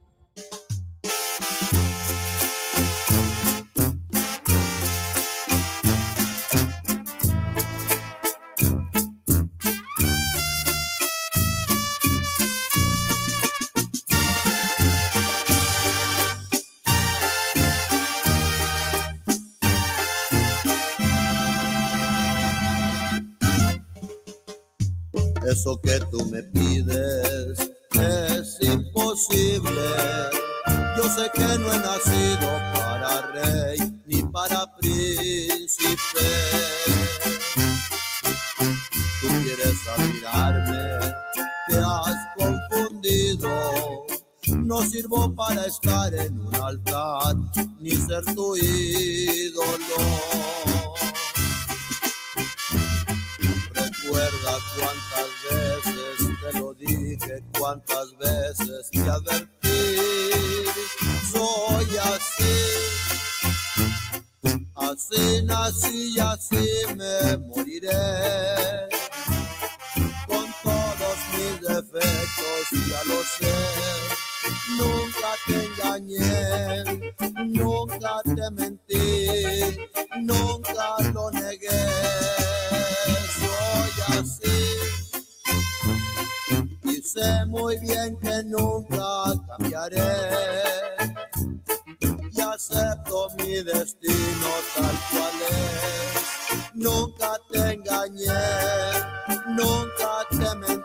Eso que tú me pides sé que no he nacido para rey ni para príncipe. Tú quieres admirarme, te has confundido. No sirvo para estar en un altar ni ser tu ídolo. Recuerda cuántas veces te lo dije, cuántas veces te advertí. Así nací y así me moriré. Con todos mis defectos, ya lo sé. Nunca te engañé, nunca te mentí, nunca lo negué. Soy así y sé muy bien que nunca cambiaré. Acepto mi destino tal cual es. Nunca te engañé, nunca te mentí,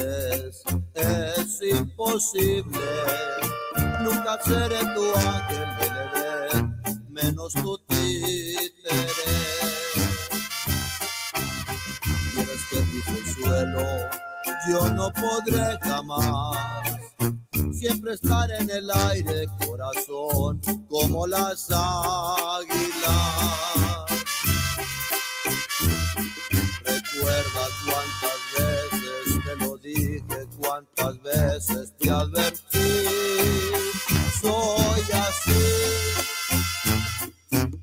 es imposible. Nunca seré tu ángel del Edén, menos tu títere. Quieres que pise el suelo, yo no podré jamás. Siempre estar en el aire, corazón, como las águilas. Veces te advertí. Soy así,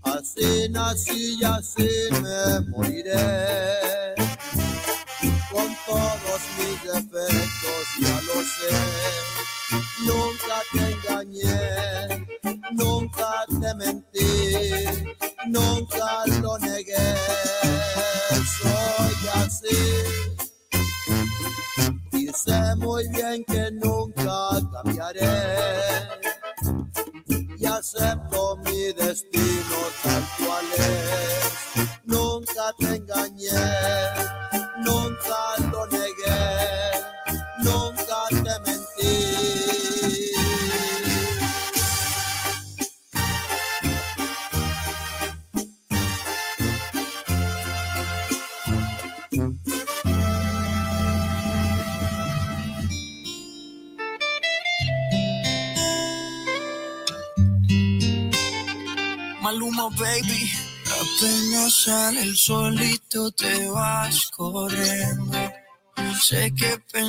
así nací y así me moriré.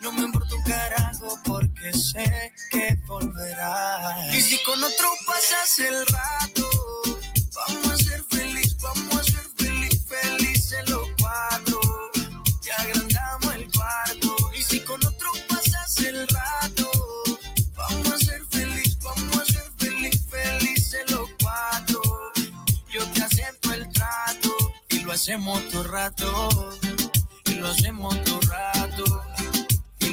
No me importa un carajo porque sé que volverás. Y si con otro pasas el rato, vamos a ser feliz, vamos a ser feliz, felices los cuatro. Te agrandamos el cuarto. Y si con otro pasas el rato, vamos a ser feliz, vamos a ser feliz, felices los cuatro. Yo te acepto el trato y lo hacemos todo rato. Y lo hacemos todo rato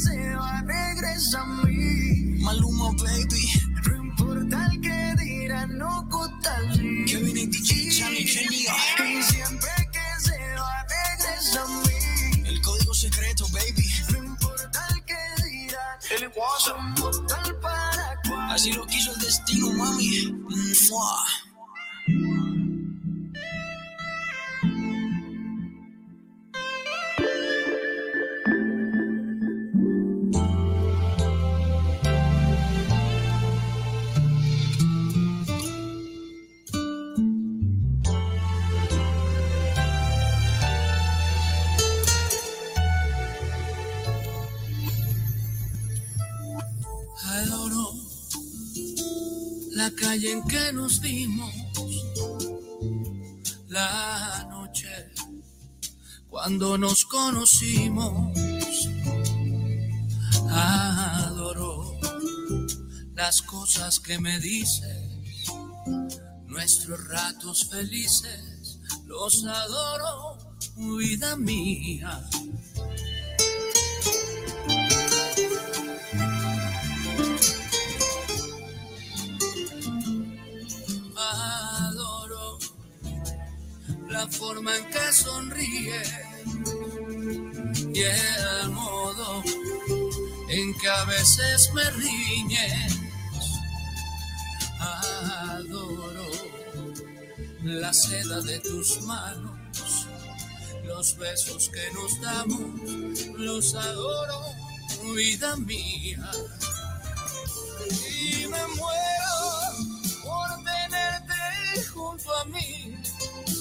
se va, regresa a mí. Maluma, baby. No importa el que dirán, no tal Kevin y DJ, Charlie, genio. Y siempre que se va, regresa a mí. El código secreto, baby. No importa el que dirán. El para cual. Así lo quiso el destino, mami. Mua. La calle en que nos dimos, la noche cuando nos conocimos. Adoro las cosas que me dices, nuestros ratos felices, los adoro, vida mía. La forma en que sonríe y el modo en que a veces me riñes. Adoro la seda de tus manos, los besos que nos damos, los adoro, vida mía. Y me muero por tenerte junto a mí,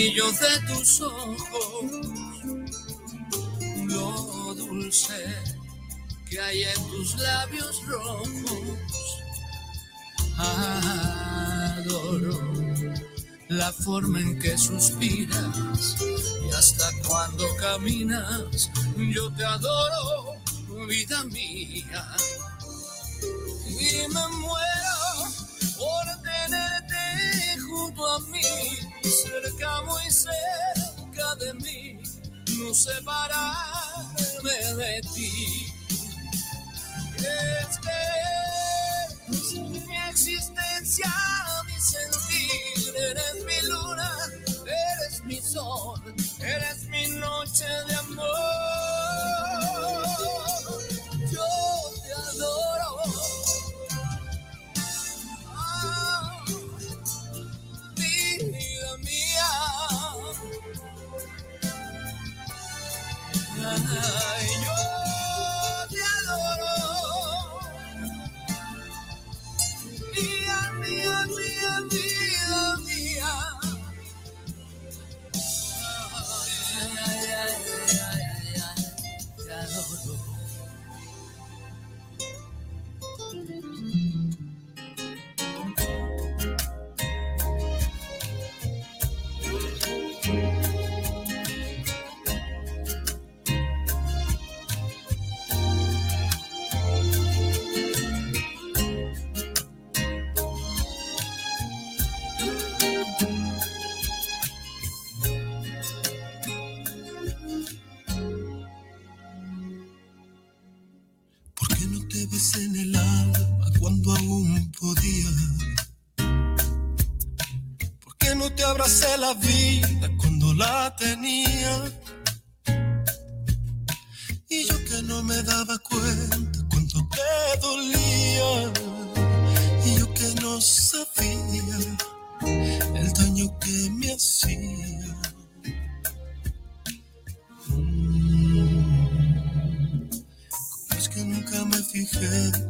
Brillo de tus ojos, lo dulce que hay en tus labios rojos. Adoro la forma en que suspiras y hasta cuando caminas, yo te adoro, vida mía. Y me muero por tenerte junto a mí, cerca, muy cerca de mí, no separarme de ti. Es mi existencia, mi sentir, eres mi luna, eres mi sol, eres mi noche de amor. Cuando aún podía? ¿Por qué no te abracé la vida cuando la tenía? Y yo que no me daba cuenta cuánto te dolía. Y yo que no sabía el daño que me hacía. Es que nunca me fijé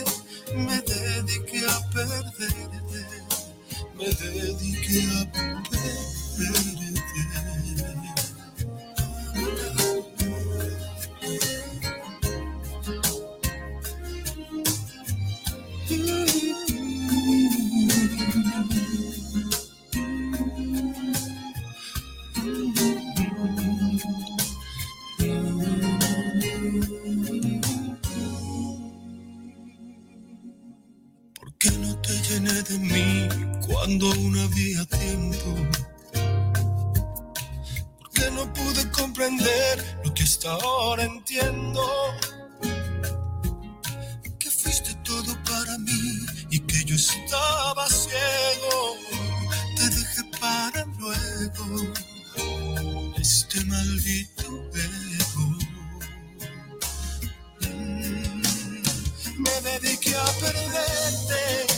Me dediqué a perderte. Me dediqué a perderte. De mí cuando aún había tiempo? ¿Por qué no pude comprender lo que hasta ahora entiendo? Que fuiste todo para mí y que yo estaba ciego. Te dejé para luego este maldito ego. Me dediqué a perderte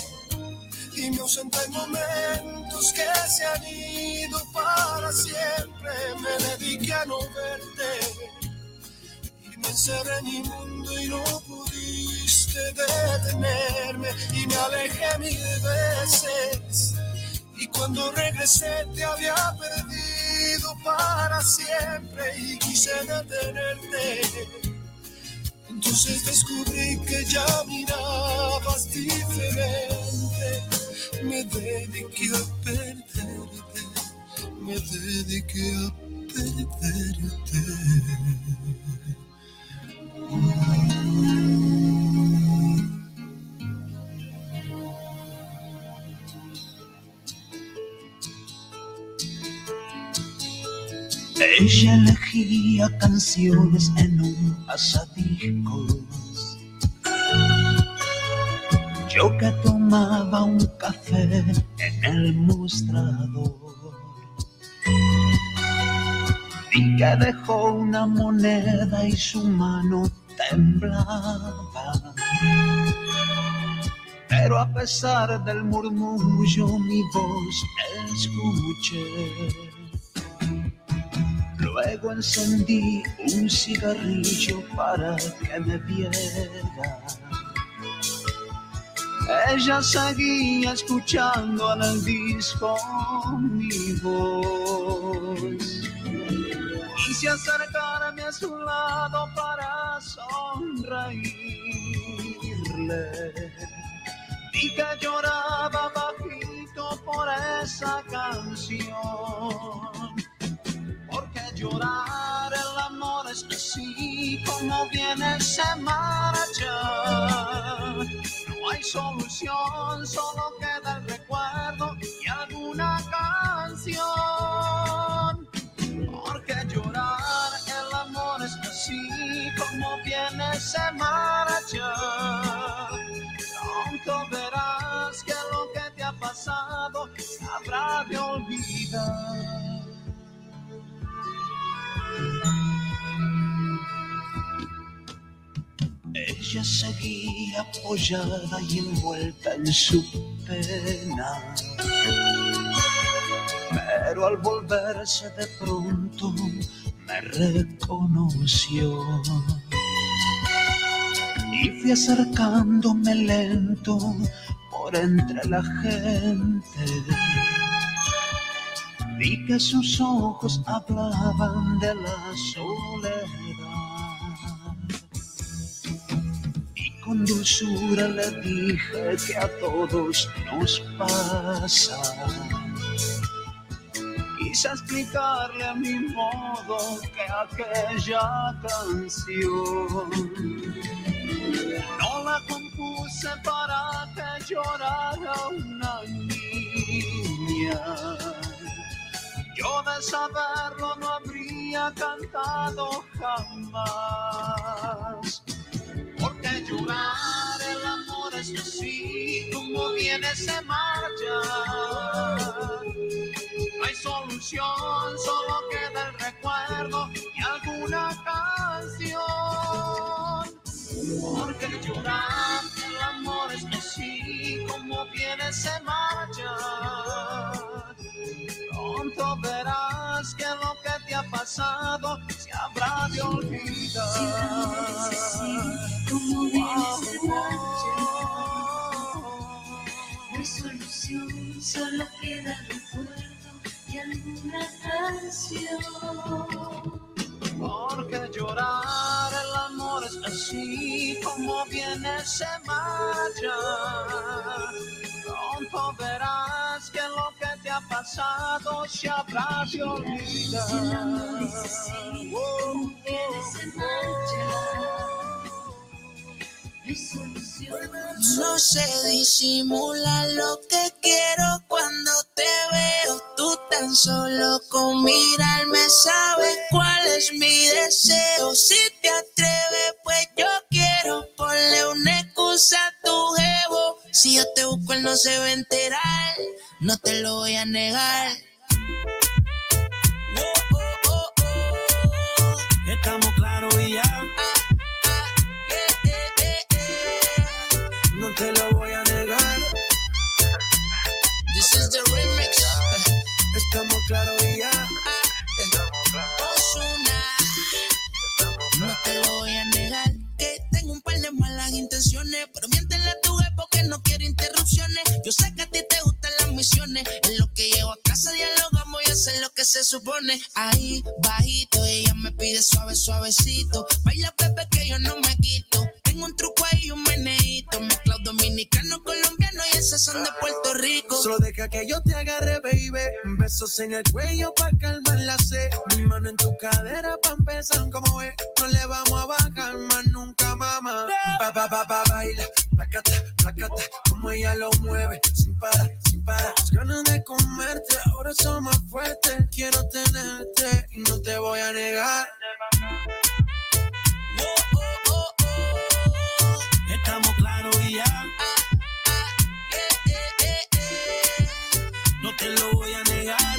y me ausenté en momentos que se han ido para siempre. Me dediqué a no verte y me encerré en mi mundo y no pudiste detenerme y me alejé mil veces. Y cuando regresé te había perdido para siempre y quise detenerte. Entonces descubrí que ya mirabas diferente. Me dediqué a perderte, me dediqué a perderte. Ella elegía canciones en un pasadiscos Yo que tomaba un café en el mostrador. Vi que dejó una moneda y su mano temblaba. Pero a pesar del murmullo mi voz escuché. Luego encendí un cigarrillo para que me viera. Ella seguía escuchando en el disco mi voz. Quise acercarme a su lado para sonreírle. Vi que lloraba bajito por esa canción. Porque llorar el amor es así como viene se marcha. No hay solución, solo queda el recuerdo y alguna canción. Porque llorar el amor es así como viene se marcha. Pronto verás que lo que te ha pasado habrá de olvidar. Ella seguía apoyada y envuelta en su pena. Pero al volverse de pronto me reconoció. Y fui acercándome lento por entre la gente. Vi que sus ojos hablaban de la soledad. Con dulzura le dije que a todos nos pasa. Quise explicarle a mi modo que aquella canción no la compuse para que llorara una niña. Yo de saberlo no habría cantado jamás. Porque llorar el amor es así como viene se marcha. No hay solución, solo queda el recuerdo y alguna canción. Porque llorar el amor es así como viene se marcha. Pronto verás que lo que te ha pasado se habrá de olvidar. No hay solución, solo queda el recuerdo y alguna canción. Porque llorar el amor es así como viene se marcha. Pronto verás que lo que te ha pasado se habrá de olvidar. Oh, No sé disimular lo que quiero cuando te veo. Tú tan solo con mirarme sabes cuál es mi deseo. Si te atreves, pues yo quiero ponle una excusa a tu jevo. Si yo te busco, él no se va a enterar. No te lo voy a negar. Estamos claros y ya. Ozuna. No te lo voy a negar que tengo un par de malas intenciones, pero miéntele a tu porque no quiero interrupciones. Yo sé que a ti te gustan las misiones, en lo que llego a casa dialogamos y hacer lo que se supone. Ahí bajito ella me pide suave suavecito, baila bebé que yo no me quito. Tengo un truco ahí y un meneíto, mezclado dominicano, colombiano y esos son de Puerto Rico. Solo deja que yo te agarre, baby. Besos en el cuello pa' calmar la sed. Mi mano en tu cadera pa' empezar como es. No le vamos a bajar más nunca, mamá. Pa, pa, pa, pa, baila. Placata, placata. Como ella lo mueve. Sin parar, sin parar. Las ganas de comerte. Ahora son más fuertes. Quiero tenerte y no te voy a negar. Estamos claros y ya. te lo voy a negar.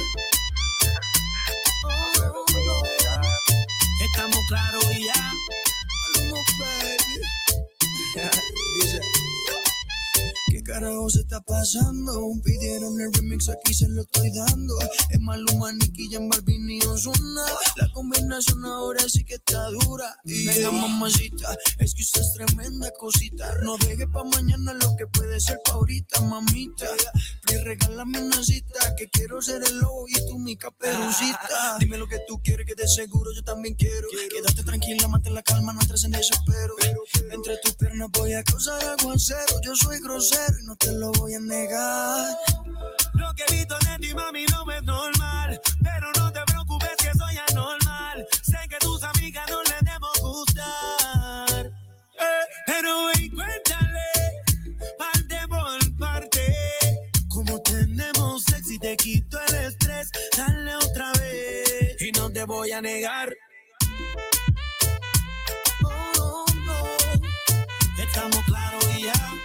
Estamos claros carajo se está pasando? Pidieron el remix, aquí se lo estoy dando. Es Maluma, Nicky, Jan Balvin y Ozuna. La combinación ahora sí que está dura. Y mamacita, es que usted es tremenda cosita. No deje pa' mañana lo que puede ser pa' ahorita, mamita. Me regálame una cita, que quiero ser el lobo y tú mi caperucita. Dime lo que tú quieres, que de seguro yo también quiero. Quédate tranquila, mantén la calma, no entres en desespero. Entre tus piernas voy a causar aguacero. Yo soy grosero y no te lo voy a negar. Lo que he visto de ti, mami, no es normal. Pero no te preocupes que soy anormal. Sé que tus amigas no les debo gustar. Eh, pero ven, cuéntale, parte por parte. Como tenemos sexo y te quito el estrés, dale otra vez. Y no te voy a negar. Oh, no. Estamos claros y ya.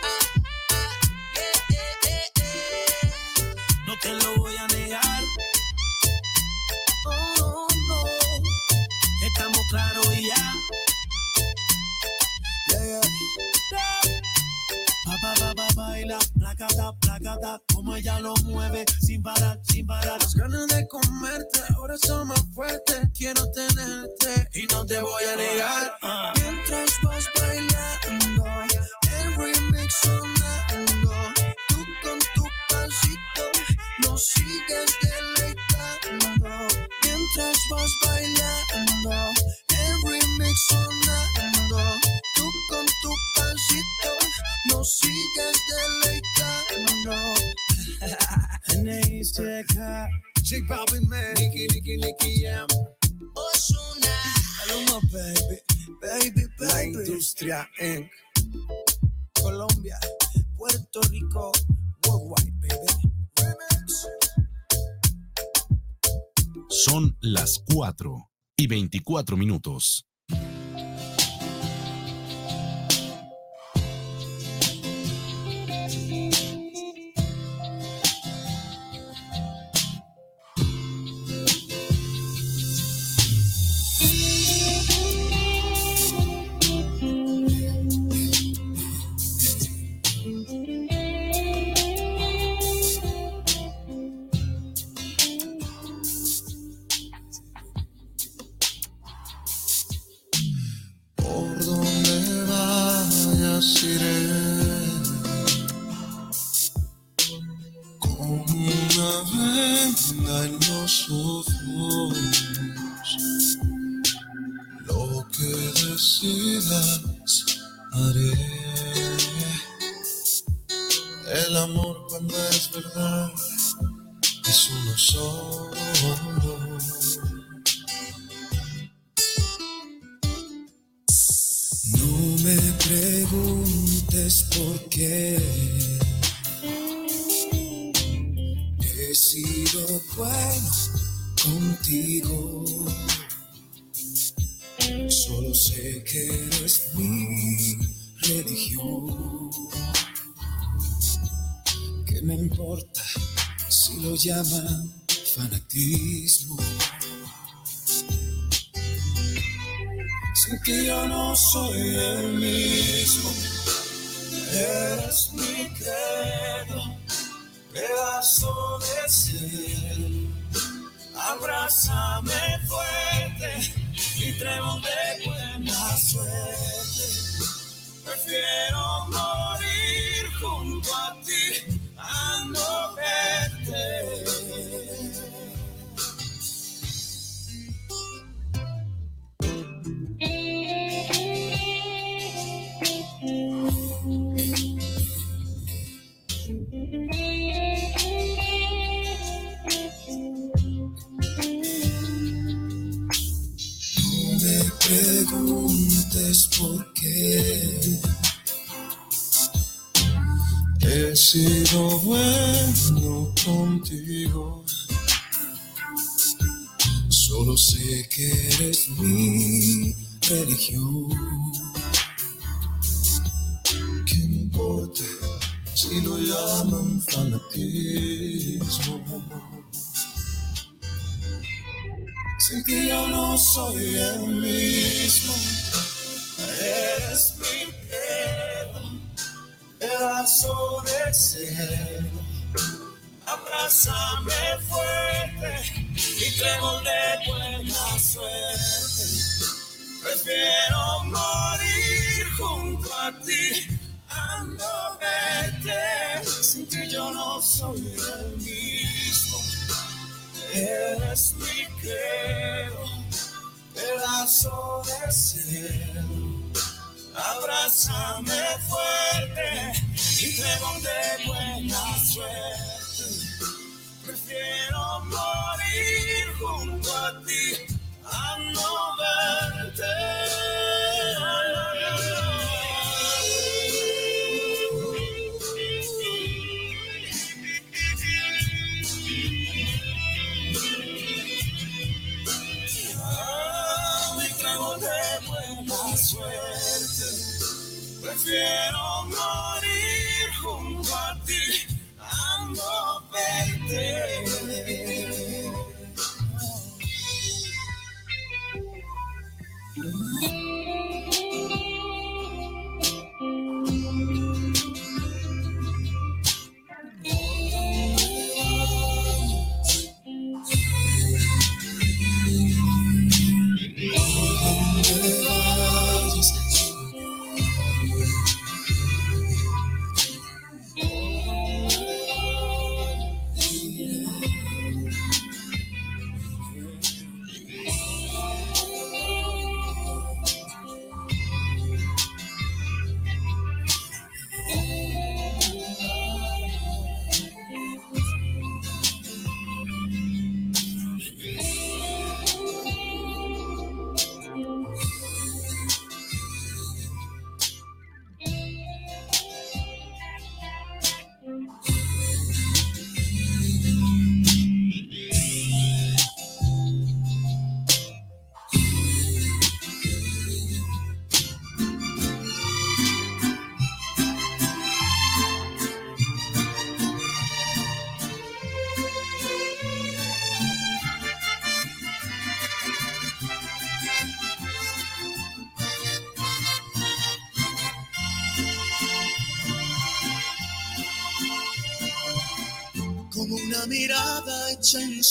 Baila, placata, placata, como ella lo mueve, sin parar, sin parar. Las ganas de comerte ahora son más fuertes. Quiero tenerte y no te voy a negar. Mientras vas bailando, el remix sonando. Tú con tu pasito nos sigues deleitando. Mientras vas bailando, el remix sonando. Tú con tu pasito nos sigues deleitando. N.I.C.K. J Balvin, man. Nicky, Nicky, Nicky, Jam. Ozuna. Maluma, baby, baby, baby. La industria en Colombia, Puerto Rico, worldwide, baby. Remix. Son las 4 y 24 minutos. Sé que eres mi religión. ¿Qué me importa si lo llaman fanatismo? Sin que yo no soy el mismo. Eres mi credo, pedazo de ser. Abrázame fuerte y trébol de buena suerte. Prefiero morir sido bueno contigo. Solo sé que eres mi religión. ¿Qué importa si lo llaman fanatismo? Sin ti yo no soy el mismo. Eres mi pedazo de cielo. Abrázame fuerte y trébol de buena suerte. Prefiero morir junto a ti a no verte. Sin ti yo no soy el mismo. Eres mi quedo, pedazo de cielo. Abrázame fuerte y trébol de buena suerte. Prefiero morir junto a ti a no verte. Prefiero morir junto a ti a no verte.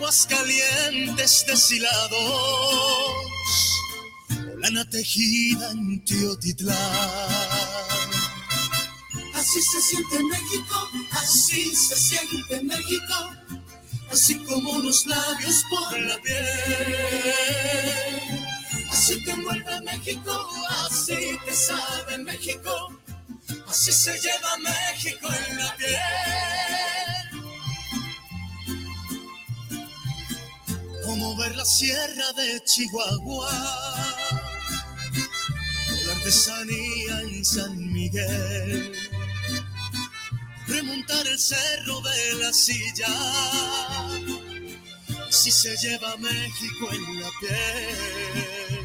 aguas calientes deshilados, o lana tejida en Teotitlán. Así se siente México, así se siente México, así como los labios por la piel. Así te envuelve México, así te sabe México, así se lleva México en la piel. Como ver la sierra de Chihuahua, la artesanía en San Miguel, remontar el cerro de la silla, si se lleva México en la piel,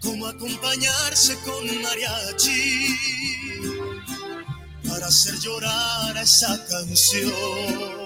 como acompañarse con mariachi. Para hacer llorar a esa canción.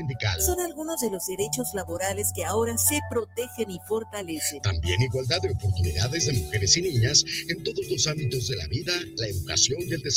Sindical. Son algunos de los derechos laborales que ahora se protegen y fortalecen. También igualdad de oportunidades de mujeres y niñas en todos los ámbitos de la vida, la educación y el desarrollo.